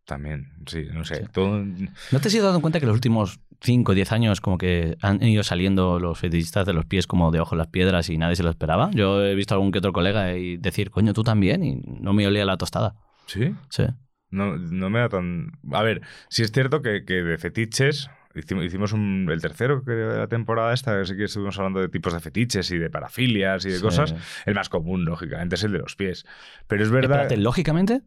También, sí, no sé. Todo- ¿No te has ido dando cuenta que los últimos 5 o 10 años como que han ido saliendo los fetichistas de los pies como de ojo en las piedras y nadie se lo esperaba? Yo he visto a algún que otro colega y decir, coño, tú también, y no me olía la tostada. ¿Sí? Sí. No, no me da tan. A ver, sí es cierto que, que de fetiches. Hicimos, hicimos un- el tercero que de la temporada esta, sí que estuvimos hablando de tipos de fetiches y de parafilias y de Sí. cosas. El más común, lógicamente, es el de los pies. Pero es verdad. Espérate, lógicamente.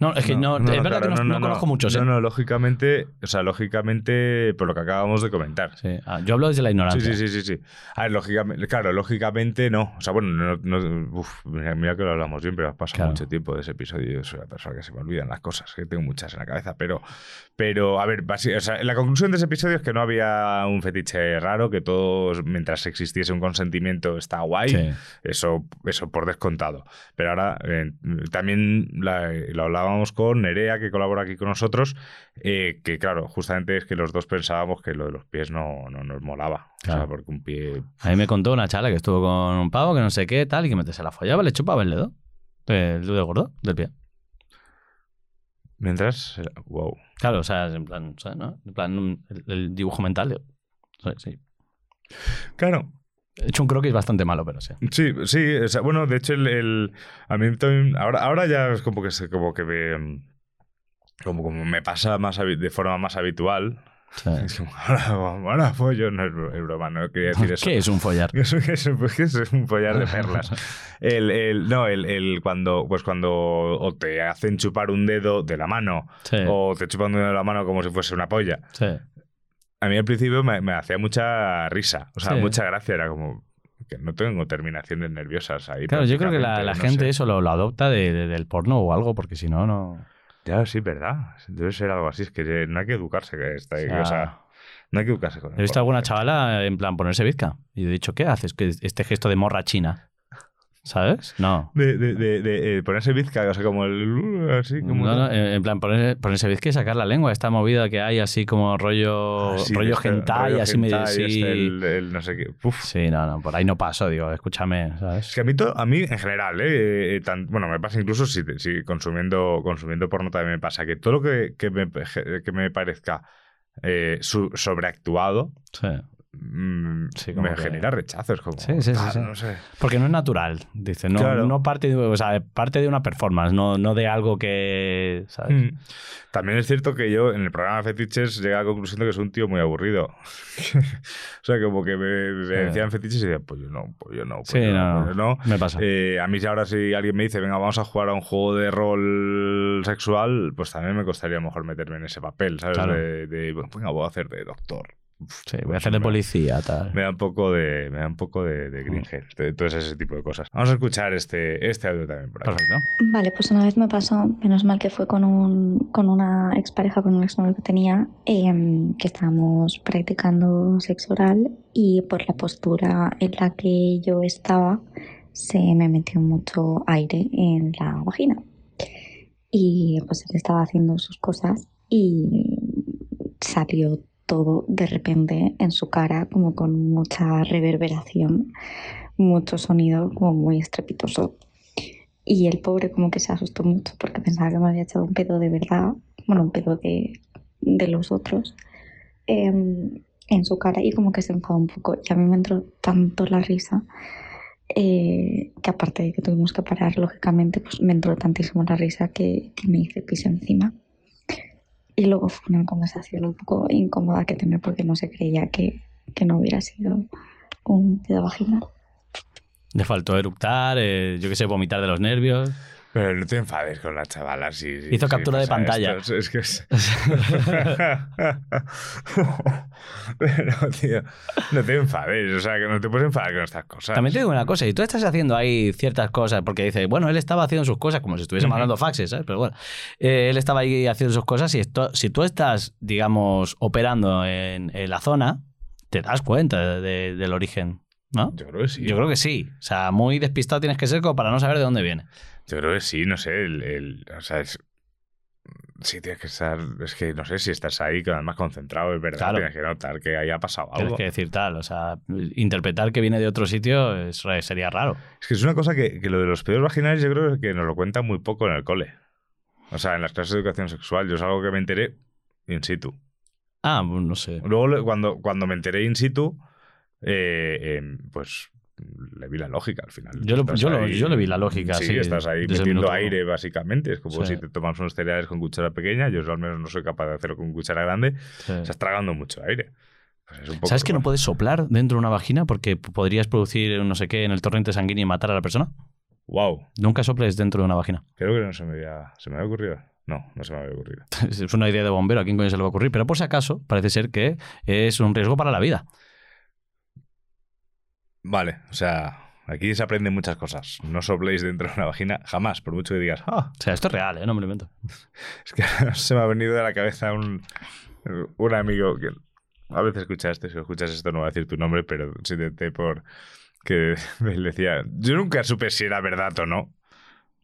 No, es que no, es verdad claro, que no, no conozco muchos. No, ¿eh? no, lógicamente, o sea, lógicamente, por lo que acabamos de comentar. Sí. Ah, yo hablo desde la ignorancia. sí, sí, sí, sí. A ver, lógicamente, claro, lógicamente no. O sea, bueno, no, no- uf, mira, mira que lo hablamos bien, pero ha pasado Claro. mucho tiempo de ese episodio. Yo soy una persona que se me olvidan las cosas, que tengo muchas en la cabeza. Pero, pero a ver, o sea, la conclusión de ese episodio es que no había un fetiche raro, que todos, mientras existiese un consentimiento, está guay. Sí. Eso, eso por descontado. Pero ahora eh, también la- lo hablábamos con Nerea, que colabora aquí con nosotros, eh, que claro, justamente es que los dos pensábamos que lo de los pies no, no nos molaba. O sea, porque un pie... A mí me contó una chala que estuvo con un pavo que no sé qué, tal, y que mientras se la follaba le chupaba el dedo. El dedo gordo del pie. Mientras... Wow. Claro, o sea, en plan, ¿sabes, no? En plan, el, el dibujo mental. de- sí. Claro, He hecho un croquis bastante malo, pero sí. Sí, sí, o sea, bueno, de hecho, el, el- a mí también, ahora, ahora ya es como que, como que me, como, como me pasa más de forma más habitual. Sí. Es como, ahora, ahora pollo, no es, bro- es broma, no quería decir eso. ¿Qué es un follar? Que es, que es que es un pollar de perlas. El, el- no, el, el cuando, pues cuando o te hacen chupar un dedo de la mano Sí. o te chupan un dedo de la mano como si fuese una polla. Sí. A mí al principio me, me hacía mucha risa, o sea, Sí. mucha gracia. Era como que no tengo terminaciones nerviosas ahí. Claro, yo creo que la, prácticamente, la no gente sé. eso lo, lo adopta de- de- del porno o algo, porque si no, no. Ya, sí, verdad. Debe ser algo así. Es que no hay que educarse. Que está, O sea, o sea, no hay que educarse con He visto porno. alguna chavala en plan ponerse bizca. Y he dicho, ¿qué haces? Que este gesto de morra china. ¿Sabes? No. De, de, de, de, eh, ponerse bizca, o sea, como el. uh, así, como. No, no, en plan poner- ponerse bizca y sacar la lengua. Esta movida que hay así como rollo, Ah, sí, rollo este hentai, rollo así medio sí. este, el, el no sé qué. Uf. Sí, no, no, por ahí no paso, digo, escúchame, Es ¿sabes? que a mí, to- a mí en general, ¿eh? Eh, tan- bueno, me pasa incluso si, si consumiendo, consumiendo porno también me pasa, que todo lo que, que, me, que me parezca eh, su- sobreactuado Sí. Mm, Sí, me que- genera rechazos. Como, Sí, sí, sí, tal, sí. No sé. Porque no es natural, dice. No, Claro. no parte, de, o sea, parte de una performance, no, no de algo que. ¿sabes? Mm. También es cierto que yo en el programa Fetiches llegué a la conclusión de que soy un tío muy aburrido. o sea, como que me, me decían fetiches y decía, pues yo no, pues yo no, pues Sí, yo no, pues yo no. me pasa. Eh, a mí si ahora si alguien me dice, venga, vamos a jugar a un juego de rol sexual, pues también me costaría mejor meterme en ese papel, ¿sabes? Claro. De, de, bueno, venga, voy a hacer de doctor. Sí, voy a hacer de me- policía, tal. Me da un poco de, me da un poco de, de cringe, de- todo ese tipo de cosas. Vamos a escuchar este, este audio también por aquí. Perfecto. Vale, pues una vez me pasó, menos mal que fue con, un, con una expareja, con un exnovio que tenía, em, que estábamos practicando sexo oral y por la postura en la que yo estaba se me metió mucho aire en la vagina. Y pues él estaba haciendo sus cosas y salió todo de repente en su cara, como con mucha reverberación, mucho sonido, como muy estrepitoso. Y el pobre como que se asustó mucho porque pensaba que me había echado un pedo de verdad, bueno, un pedo de, de los otros, em, en su cara y como que se enfadó un poco. Y a mí me entró tanto la risa eh, que aparte de que tuvimos que parar, lógicamente, pues me entró tantísimo la risa que, que me hice piso encima. Y luego fue una conversación un poco incómoda que tener porque no se creía que, que no hubiera sido un pedo vaginal. Le faltó eructar, eh, yo qué sé, vomitar de los nervios. Pero no te enfades con la chavala, sí. sí, Hizo sí, captura de pantalla. esto, Es, que es... Pero, tío, no te enfades. O sea, que no te puedes enfadar con estas cosas. También te digo una cosa, y tú estás haciendo ahí ciertas cosas, porque dice, bueno, él estaba haciendo sus cosas como si estuviésemos Ujú. mandando faxes, ¿sabes? Pero bueno, eh, él estaba ahí haciendo sus cosas y esto, si tú estás, digamos, operando en, en la zona, te das cuenta de- de- del origen, ¿no? Yo creo que sí. Yo creo que sí. O sea, muy despistado tienes que ser como para no saber de dónde viene. Yo creo que sí, no sé. El, el- o sea, es... Sí, tienes que estar. Es que no sé si estás ahí, que además concentrado, es verdad. Claro. Tienes que notar que haya pasado Tienes algo. que decir tal. O sea, interpretar que viene de otro sitio es- sería raro. Es que es una cosa que, que lo de los pedos vaginales, yo creo que nos lo cuentan muy poco en el cole. O sea, en las clases de educación sexual. Yo es algo que me enteré in situ. Ah, no sé. Luego, cuando, cuando me enteré in situ, eh, em, pues le vi la lógica al final. Yo lo- yo lo- yo le vi la lógica, sí, estás ahí metiendo aire, básicamente. Es como Sí. si te tomas unos cereales con cuchara pequeña. Yo al menos no soy capaz de hacerlo con cuchara grande. Sí. Estás tragando mucho aire. Pues es un poco ¿Sabes que no puedes soplar dentro de una vagina porque podrías producir no sé qué en el torrente sanguíneo y matar a la persona? Wow. Nunca soples dentro de una vagina. Creo que no se me había, se me había ocurrido. No, no se me había ocurrido. Es una idea de bombero, ¿a quién coño se le va a ocurrir? Pero por si acaso, parece ser que es un riesgo para la vida. Vale, o sea, aquí se aprenden muchas cosas. No sopléis dentro de una vagina jamás, por mucho que digas, ah, O sea, esto es real, ¿eh? No me lo invento. es que se me ha venido de la cabeza un, un amigo que a veces escuchaste, si escuchas esto no voy a decir tu nombre, pero sí intenté por que él decía, yo nunca supe si era verdad o no,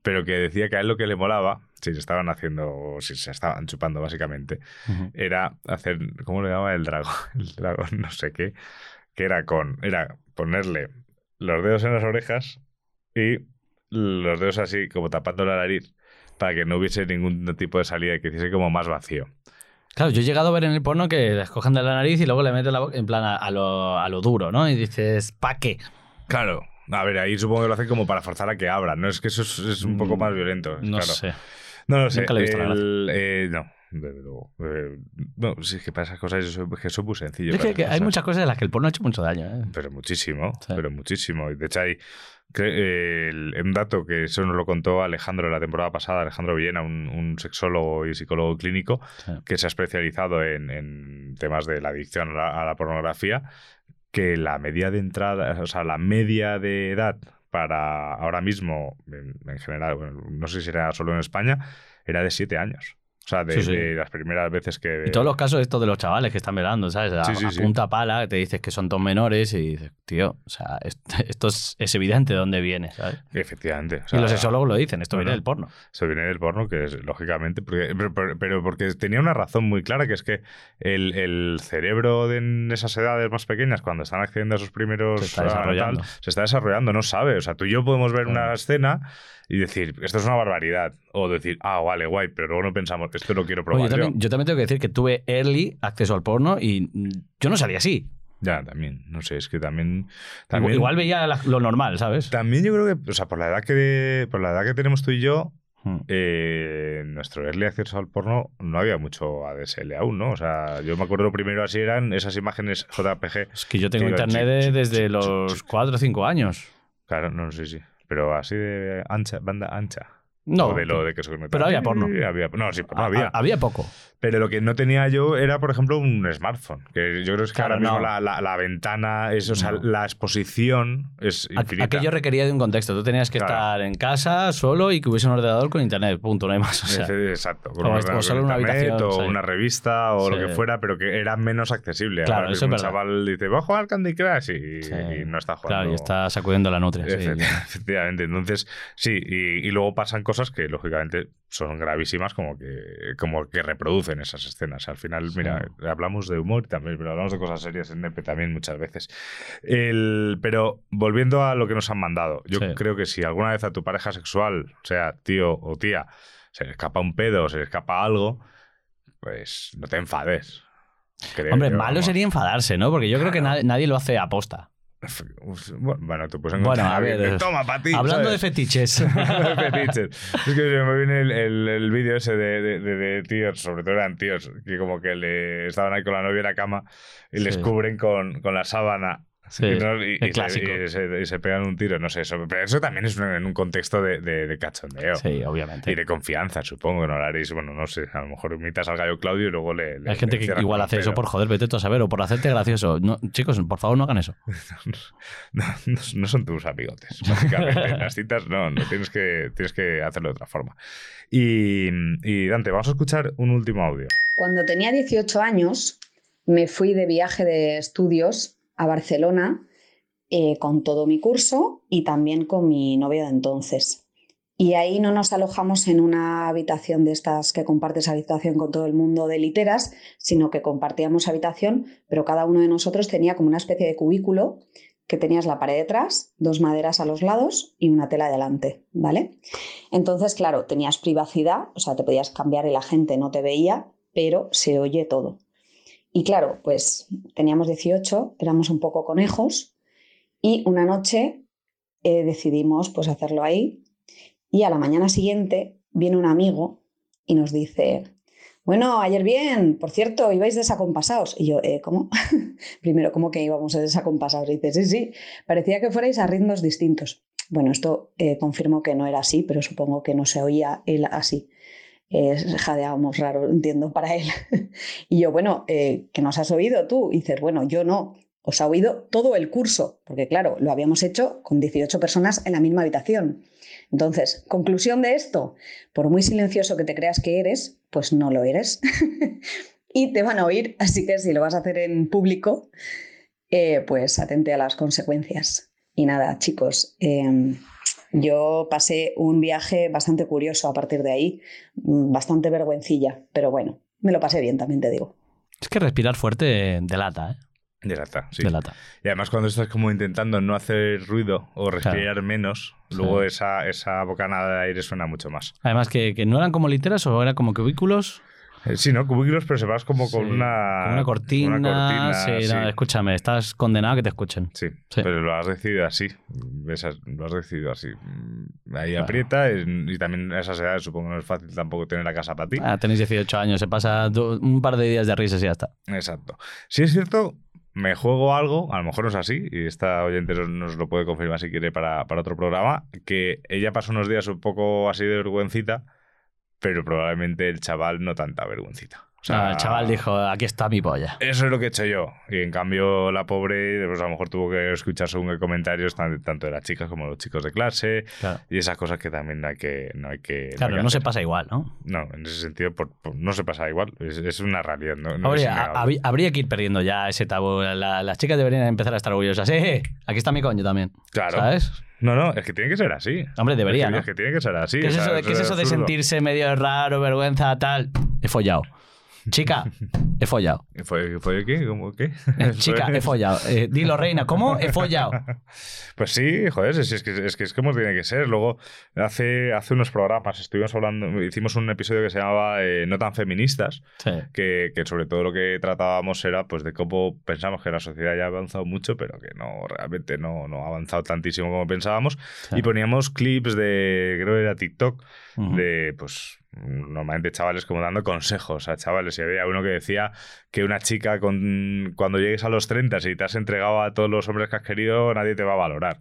pero que decía que a él lo que le molaba si se estaban haciendo, o si se estaban chupando básicamente, era hacer, ¿cómo le llamaba el dragón? El dragón, no sé qué, que era con, era ponerle los dedos en las orejas y los dedos así como tapando la nariz para que no hubiese ningún tipo de salida y que hiciese como más vacío. Claro, yo he llegado a ver en el porno que les cogen de la nariz y luego le meten la boca en plan a, a lo, a lo duro, ¿no? Y dices, ¿pa' qué? Claro. A ver, ahí supongo que lo hacen como para forzar a que abran, ¿no? Es que eso es, es un poco Mm, más violento. No claro. sé. No lo sé. Nunca le he visto la eh, no, desde luego. No, sí, es que para esas cosas eso, es que es muy sencillo. Es para que, que esas hay muchas cosas en las que el porno ha hecho mucho daño. ¿eh? Pero muchísimo, Sí. pero muchísimo. Y de hecho hay el- un dato que eso nos lo contó Alejandro la temporada pasada, Alejandro Villena, un, un sexólogo y psicólogo clínico Sí. que se ha especializado en, en temas de la adicción a la, a la pornografía, que la media de entrada, o sea, la media de edad para ahora mismo, en, en general, bueno, no sé si era solo en España, era de siete años. O sea, de, Sí, sí. de las primeras veces que... Y todos los casos estos de los chavales que están velando, ¿sabes? A, Sí, a punta pala, te dices que son todos menores y dices, tío, o sea, est- esto es, es evidente de dónde viene, ¿sabes? Efectivamente. o y sea, los sexólogos lo dicen, esto no, viene del porno. Eso viene del porno, que es lógicamente, porque, pero, pero- pero porque tenía una razón muy clara, que es que el, el cerebro de en esas edades más pequeñas, cuando están accediendo a sus primeros... Se está a desarrollando. se está desarrollando, no sabe. O sea, tú y yo podemos ver una escena y decir, esto es una barbaridad. O decir, ah, vale, guay, pero luego no pensamos, esto lo quiero Oye, probar yo, también, yo. también tengo que decir que tuve early acceso al porno y yo no salía así. Ya, también, no sé, es que también... Igual, también igual veía la- lo normal, ¿sabes? También yo creo que, o sea, por la edad que, por la edad que tenemos tú y yo, Hmm. eh, nuestro early acceso al porno no había mucho ADSL aún, ¿no? O sea, yo me acuerdo primero así eran esas imágenes JPG. Es que yo tengo que internet desde los chi- 4 o 5 años. Claro, no sé si. Pero así de ancha, banda ancha. No, O de lo de que se pero había porno. Había- no, sí, no Ha- había. ha- había poco. Pero lo que no tenía yo era, por ejemplo, un smartphone. Que yo creo que es que Claro, ahora mismo no. la, la- la ventana, es, o sea, No. la exposición es infinita. Aquello requería de un contexto. Tú tenías que Claro. estar en casa solo y que hubiese un ordenador con internet. Punto, no hay más. O sea, Exacto. con o un o solo una habitación, O sí. una revista o lo Sí. que fuera, pero que era menos accesible. Claro, Ahora eso es un verdad. chaval dice, va a jugar al Candy Crush y, Sí. y no está jugando. Claro, y está sacudiendo la nutria. Efectivamente. Entonces, sí, y, y luego pasan cosas que lógicamente son gravísimas, como que, como que reproducen esas escenas. Al final, mira, hablamos de humor también, pero hablamos de cosas serias en Nepe también muchas veces. El, pero volviendo a lo que nos han mandado, yo Sí. creo que si alguna vez a tu pareja sexual, sea tío o tía, se le escapa un pedo o se le escapa algo, pues no te enfades. Creo Hombre, malo vamos. sería enfadarse, ¿no? Porque yo creo que nadie, nadie lo hace aposta. Bueno, tú puedes Bueno, a ver, que, toma para ti. Hablando de fetiches. de fetiches. Es que me viene el, el, el vídeo ese de, de, de- de tíos, sobre todo eran tíos, que como que le estaban ahí con la novia en la cama y les cubren con, con la sábana. Sí, y, no- y- el y se, clásico. y se- y se pegan un tiro, no sé, eso, pero eso también es en un contexto de, de- de cachondeo. Sí, obviamente. Y de confianza, supongo que no lo haréis. Bueno, no sé, a lo mejor imitas al gallo Claudio y luego le. le- Hay gente le que igual hace eso por joder, vete tú a saber, o por hacerte gracioso. No, chicos, por favor, no hagan eso. no, no- no son tus amigotes, básicamente. En las citas no, no tienes que, tienes que hacerlo de otra forma. Y, y Dante, vamos a escuchar un último audio. Cuando tenía 18 años, me fui de viaje de estudios a Barcelona eh, con todo mi curso y también con mi novio de entonces. Y ahí no nos alojamos en una habitación de estas que compartes habitación con todo el mundo de literas, sino que compartíamos habitación, pero cada uno de nosotros tenía como una especie de cubículo que tenías la pared detrás, dos maderas a los lados y una tela delante, ¿vale? Entonces, claro, tenías privacidad, o sea, te podías cambiar y la gente no te veía, pero se oye todo. Y claro, pues teníamos 18, éramos un poco conejos y una noche eh, decidimos pues hacerlo ahí y a la mañana siguiente viene un amigo y nos dice, bueno, ayer bien, por cierto, ibais desacompasados. Y yo, "Eh, ¿cómo? Primero, ¿cómo que íbamos desacompasados? Y dice, sí, sí, parecía que fuerais a ritmos distintos. Bueno, esto eh, confirmó que no era así, pero supongo que no se oía él así. Eh, jadeábamos raro, entiendo, para él. y yo, bueno, eh, ¿que nos has oído tú? Y dices, bueno, yo no, os ha oído todo el curso, porque claro, lo habíamos hecho con 18 personas en la misma habitación. Entonces, conclusión de esto, por muy silencioso que te creas que eres, pues no lo eres. y te van a oír, así que si lo vas a hacer en público, eh, pues atente a las consecuencias. Y nada, chicos, eh, yo pasé un viaje bastante curioso a partir de ahí, mm, bastante vergüencilla, pero bueno, me lo pasé bien, también te digo. Es que respirar fuerte delata, ¿eh? Delata, sí. Delata. Y además cuando estás como intentando no hacer ruido o respirar menos, luego Sí. esa, esa bocanada de aire suena mucho más. Además, que, que no eran como literas o eran como cubículos. Eh, Sí, ¿no? Cubículos, pero se vas como con Sí, una... Con una cortina. una cortina, sí, no, sí. escúchame, estás condenado a que te escuchen. Sí, pero lo has decidido así. Esas- lo has decidido así. Mm, Ahí aprieta y, y también a esas edades supongo que no es fácil tampoco tener la casa para ti. Ah, tenéis 18 años, se pasa un par de días de risas y ya está. Exacto. Si es cierto, me juego algo, a lo mejor no es así, y esta oyente nos, nos lo puede confirmar si quiere para, para otro programa, que ella pasó unos días un poco así de vergüencita, pero probablemente el chaval no tanta vergüencita. O sea, el chaval dijo, aquí está mi polla. Eso es lo que he hecho yo. Y en cambio, la pobre, pues a lo mejor tuvo que escuchar según comentarios, tan- tanto de las chicas como de los chicos de clase. Claro. Y esas cosas que también hay que, no hay que. hay Claro, que no se hacer. pasa igual, ¿no? No, en ese sentido, por- por- no se pasa igual. Es, es una realidad. No, no es Habría, innegable. habría- habría que ir perdiendo ya ese tabú. La- las chicas deberían empezar a estar orgullosas. ¡Eh, eh! Aquí está mi coño también. Claro. ¿Sabes? No, no, es que tiene que ser así. Hombre, debería, es que, ¿no? Es que tiene que ser así. ¿Qué es o sea, eso de, qué es eso de sentirse medio raro, vergüenza, tal? He follado. Chica, he follado. ¿Fue, fue qué? ¿Cómo qué? Eh, Chica, he follado. Eh, dilo, reina, ¿cómo? He follado. Pues sí, joder, es, es que, es que es como tiene que ser. Luego, hace, hace unos programas estuvimos hablando, hicimos un episodio que se llamaba eh, No tan feministas, Sí. que, que sobre todo lo que tratábamos era pues de cómo pensamos que la sociedad ya ha avanzado mucho, pero que no realmente no, no ha avanzado tantísimo como pensábamos. Sí. Y poníamos clips de, creo que era TikTok, de pues normalmente chavales como dando consejos a chavales. Y había uno que decía que una chica con, cuando llegues a los 30 si te has entregado a todos los hombres que has querido, nadie te va a valorar.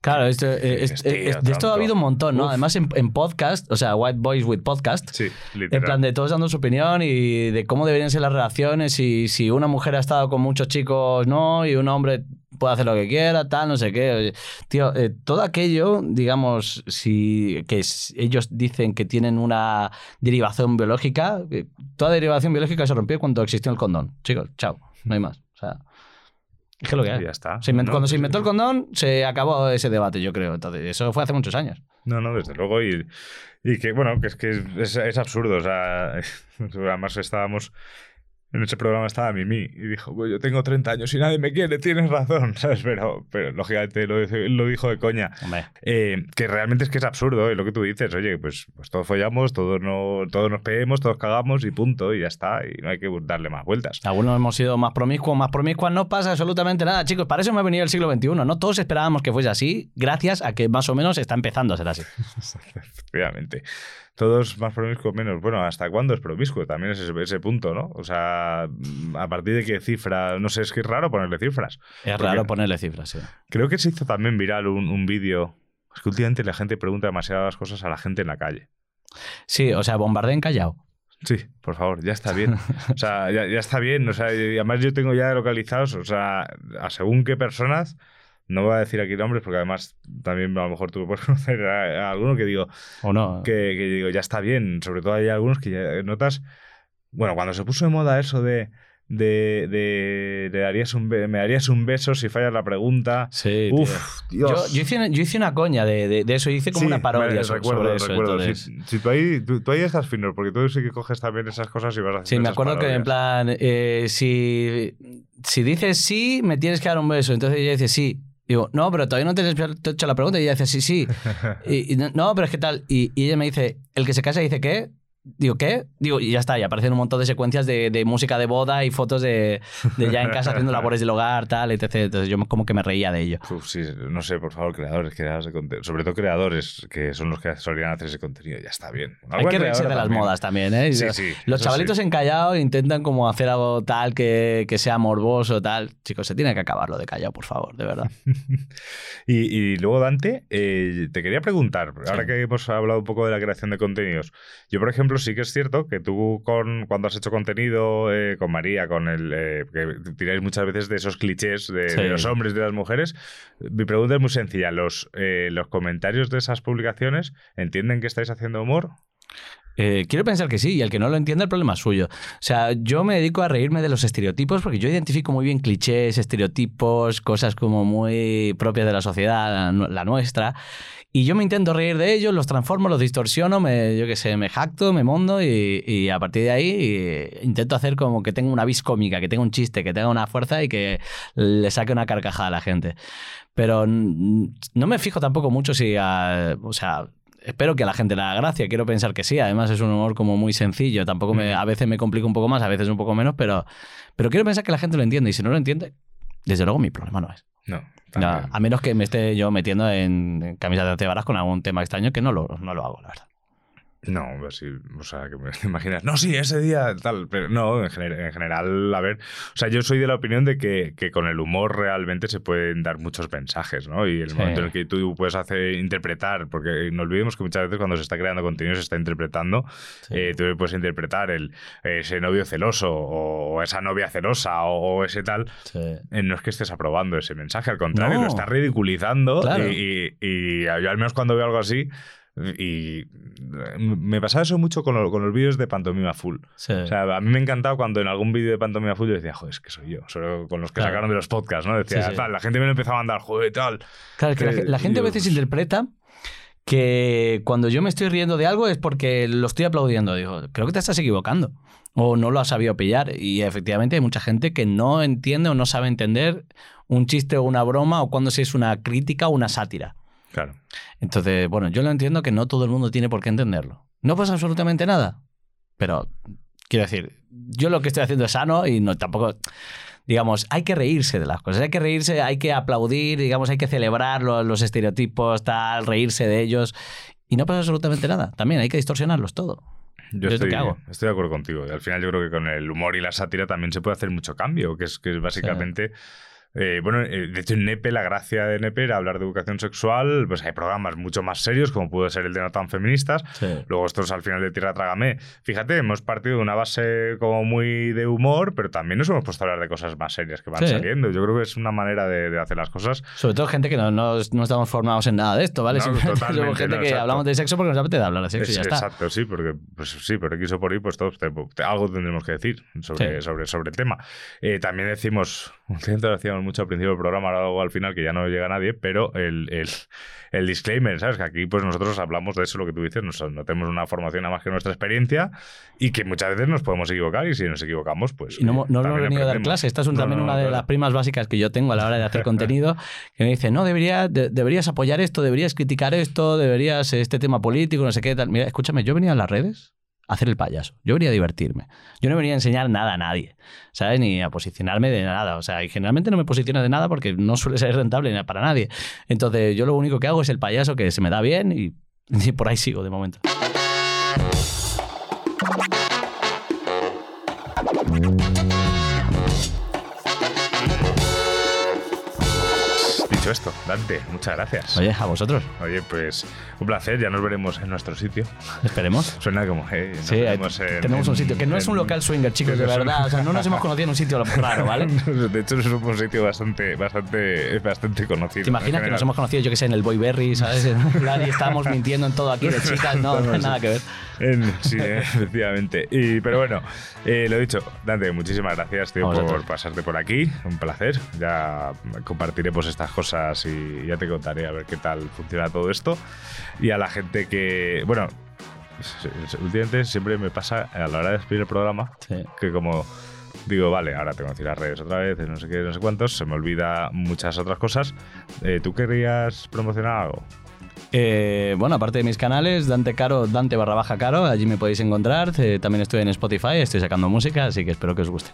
Claro, esto, eh, es- de esto ha habido un montón, ¿no? Uf. Además, en, en podcast, o sea, White Boys with Podcast, Sí, en literal. plan de todos dando su opinión y de cómo deberían ser las relaciones y si una mujer ha estado con muchos chicos, no, y un hombre puede hacer lo que quiera, tal, no sé qué. Tío, eh, todo aquello, digamos, si que es- ellos dicen que tienen una derivación biológica, eh, toda derivación biológica se rompió cuando existió el condón. Chicos, chao, no hay más. O sea, es que lo que hay. Ya está. Se inventó- No, cuando se inventó el condón, se acabó ese debate, yo creo. Entonces, eso fue hace muchos años. No, no, desde luego. Y, y que, bueno, que es que es, es absurdo. O sea, además estábamos. En ese programa estaba Mimi y dijo: yo tengo 30 años y nadie me quiere, tienes razón, ¿sabes? Pero, pero lógicamente lo, lo dijo de coña. Eh, que realmente es que es absurdo, ¿eh? lo que tú dices. Oye, pues, pues todos follamos, todos, no, todos nos peguemos, todos cagamos y punto, y ya está. Y no hay que darle más vueltas. Algunos hemos sido más promiscuos, más promiscuas, no pasa absolutamente nada, chicos. Para eso me ha venido el siglo XXI. No todos esperábamos que fuese así, gracias a que más o menos está empezando a ser así. Efectivamente. Todos más promiscuos menos. Bueno, ¿hasta cuándo es promiscuo? También es ese, ese punto, ¿no? O sea, ¿a partir de qué cifra? No sé, es que es raro ponerle cifras. Es raro ponerle cifras, sí. Creo que se hizo también viral un, un vídeo. Es que últimamente la gente pregunta demasiadas cosas a la gente en la calle. Sí, o sea, bombardeen callao. Sí, por favor, ya está bien. O sea, ya, ya está bien. O sea, y además yo tengo ya localizados, o sea, a según qué personas, no voy a decir aquí nombres porque además también a lo mejor tú puedes conocer a, a alguno que digo, O no. que, que digo, ya está bien. Sobre todo hay algunos que ya notas, bueno, cuando se puso de moda eso de, de, de, le darías un, me darías un beso si fallas la pregunta. Sí. Uf, Yo, Dios. yo hice, yo hice una coña de, de- de eso, hice como Sí, una parodia me- so- recuerdo, sobre eso. recuerdo. entonces- Si, si tú, ahí, tú, tú ahí estás fino, porque tú sí que coges también esas cosas y vas haciendo Sí, me acuerdo que en parodias. plan, eh, si, si dices sí, me tienes que dar un beso. Entonces ella dice sí. Digo, no, pero todavía no te he hecho la pregunta. Y ella dice sí, sí. Y, y no- no, pero es que tal. Y, y ella me dice, el que se casa dice qué. Digo, ¿qué? Digo, y ya está, y aparecen un montón de secuencias de, de música de boda y fotos de, de ya en casa haciendo labores del hogar, tal, etc. Entonces yo como que me reía de ello. Uf, sí, no sé, por favor, creadores, creadores de contenido. Sobre todo creadores que son los que solían hacer ese contenido. Ya está bien. Hay que reírse de las también. modas también, ¿eh? Sí, sí, Los chavalitos sí. encallados intentan como hacer algo tal que, que sea morboso, tal. Chicos, se tiene que acabar lo de callado, por favor, de verdad. Y, y luego, Dante, eh, te quería preguntar, ahora que hemos hablado un poco de la creación de contenidos, yo, por ejemplo, sí que es cierto que tú, con, cuando has hecho contenido eh, con María, con el eh, que tiráis muchas veces de esos clichés de, Sí. de los hombres, de las mujeres, mi pregunta es muy sencilla. ¿Los, eh, ¿Los comentarios de esas publicaciones entienden que estáis haciendo humor? Eh, quiero pensar que sí, y el que no lo entienda, el problema es suyo. O sea, yo me dedico a reírme de los estereotipos porque yo identifico muy bien clichés, estereotipos, cosas como muy propias de la sociedad, la, nuestra. Y yo me intento reír de ellos, los transformo, los distorsiono, me, yo qué sé, me jacto, me mondo y, y a partir de ahí eh, intento hacer como que tenga una vis cómica, que tenga un chiste, que tenga una fuerza y que le saque una carcajada a la gente. Pero no me fijo tampoco mucho si, a- o sea, espero que a la gente le haga gracia, quiero pensar que sí, además es un humor como muy sencillo, tampoco me, a veces me complica un poco más, a veces un poco menos, pero, pero quiero pensar que la gente lo entiende y si no lo entiende, desde luego mi problema no es. No. A menos que me esté yo metiendo en, en camisas de varas con algún tema extraño que no lo, no lo hago, la verdad. No, pues sí, o sea, que me imaginas, no, sí, ese día tal, pero no, en, gener- en general, a ver, o sea, yo soy de la opinión de que, que con el humor realmente se pueden dar muchos mensajes, ¿no? Y el Sí. momento en el que tú puedes hacer interpretar, porque no olvidemos que muchas veces cuando se está creando contenido se está interpretando, eh, tú puedes interpretar el, ese novio celoso o esa novia celosa o, ese tal, eh, no es que estés aprobando ese mensaje, al contrario, No. lo estás ridiculizando Claro. y, y- y yo al menos cuando veo algo así, y me pasaba eso mucho con, lo- con los vídeos de Pantomima Full. Sí. O sea, a mí me ha encantado cuando en algún vídeo de Pantomima Full yo decía, joder, es que soy yo. Solo con los que Claro. sacaron de los podcasts, ¿no? Decía, Sí, sí. tal, la gente me lo empezaba a mandar, joder, tal. Claro, que Eh, la gente a veces interpreta que cuando yo me estoy riendo de algo es porque lo estoy aplaudiendo. Digo, creo que te estás equivocando. O no lo has sabido pillar. Y efectivamente hay mucha gente que no entiende o no sabe entender un chiste o una broma o cuando si es una crítica o una sátira. Claro. Entonces, bueno, yo lo entiendo que no todo el mundo tiene por qué entenderlo. No pasa absolutamente nada. Pero, quiero decir, yo lo que estoy haciendo es sano y no tampoco. Digamos, hay que reírse de las cosas, hay que reírse, hay que aplaudir, digamos, hay que celebrar lo- los, estereotipos, tal, reírse de ellos. Y no pasa absolutamente nada. También hay que distorsionarlos todo. Yo estoy, que hago. estoy de acuerdo contigo. Al final yo creo que con el humor y la sátira también se puede hacer mucho cambio, que es, que es básicamente... eh, bueno, eh, de hecho en NEPE, la gracia de NEPE era hablar de educación sexual, pues hay programas mucho más serios, como pudo ser el de No tan feministas. Luego estos al final de Tierra Trágame. Fíjate, hemos partido de una base como muy de humor, pero también nos hemos puesto a hablar de cosas más serias que van Sí. saliendo. Yo creo que es una manera de, de hacer las cosas. Sobre todo gente que no, no, no estamos formados en nada de esto, ¿vale? No, Simplemente totalmente, somos gente que exacto. hablamos de sexo porque nos apetece hablar de sexo y ya está. Exacto, sí, porque pues sí, por X o por Y, pues todos te- te- algo tendremos que decir sobre, Sí. sobre, sobre el tema. Eh, también decimos, últimamente lo mucho al principio del programa, ahora luego al final que ya no llega nadie, pero el, el, el disclaimer, ¿sabes? Que aquí pues nosotros hablamos de eso, lo que tú dices, no tenemos una formación nada más que nuestra experiencia y que muchas veces nos podemos equivocar y si nos equivocamos, pues... Y no, oye, no hemos venido a dar aprendemos. clase. Esta es un- No, también no, una de las primas básicas que yo tengo a la hora de hacer contenido, que me dice, no, debería, de- deberías apoyar esto, deberías criticar esto, deberías este tema político, no sé qué tal. Mira, escúchame, yo venía a las redes hacer el payaso. Yo venía a divertirme. Yo no venía a enseñar nada a nadie, ¿sabes? Ni a posicionarme de nada. O sea, y generalmente no me posiciono de nada porque no suele ser rentable para nadie. Entonces, yo lo único que hago es el payaso que se me da bien y, y por ahí sigo de momento. Esto, Dante, muchas gracias. Oye, a vosotros. Oye, pues un placer, ya nos veremos en nuestro sitio. Esperemos. Suena como, nos Sí, veremos en- tenemos un en- sitio que no es un en- local swinger, chicos, de verdad. O sea, no nos hemos conocido en un sitio raro, ¿vale? De hecho, es un sitio bastante, bastante, bastante conocido. ¿Te imaginas en que nos hemos conocido, yo que sé, en el Boy Berry, ¿sabes? En y estábamos mintiendo en todo aquí de chicas, no, no hay nada que ver. En- sí, eh, efectivamente. Y, pero bueno, eh, lo dicho, Dante, muchísimas gracias tío, por pasarte por aquí. Un placer. Ya compartiremos estas cosas y ya te contaré a ver qué tal funciona todo esto. Y a la gente que, bueno, últimamente siempre me pasa a la hora de despedir el programa que como digo, vale, ahora tengo que ir a las redes otra vez, no sé qué, no sé cuántos, se me olvida muchas otras cosas. Eh, ¿Tú querrías promocionar algo? Eh, bueno, aparte de mis canales, Dante Caro, Dante barra baja Caro, allí me podéis encontrar. Eh, también estoy en Spotify, estoy sacando música, así que espero que os guste.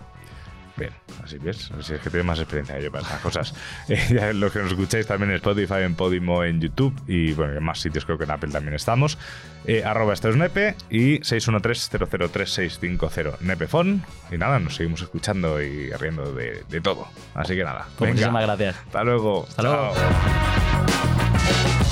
Bien, así ves, así es que tengo más experiencia que yo para estas cosas. Eh, ya los que nos escucháis también en Spotify, en Podimo, en YouTube y bueno, en más sitios creo que en Apple también estamos. Eh, arroba esto es Nepe y 613-003-650 Nepefon. Y nada, nos seguimos escuchando y riendo de, de todo. Así que nada. Pues venga. muchísimas gracias. Hasta luego. Hasta luego. Chao.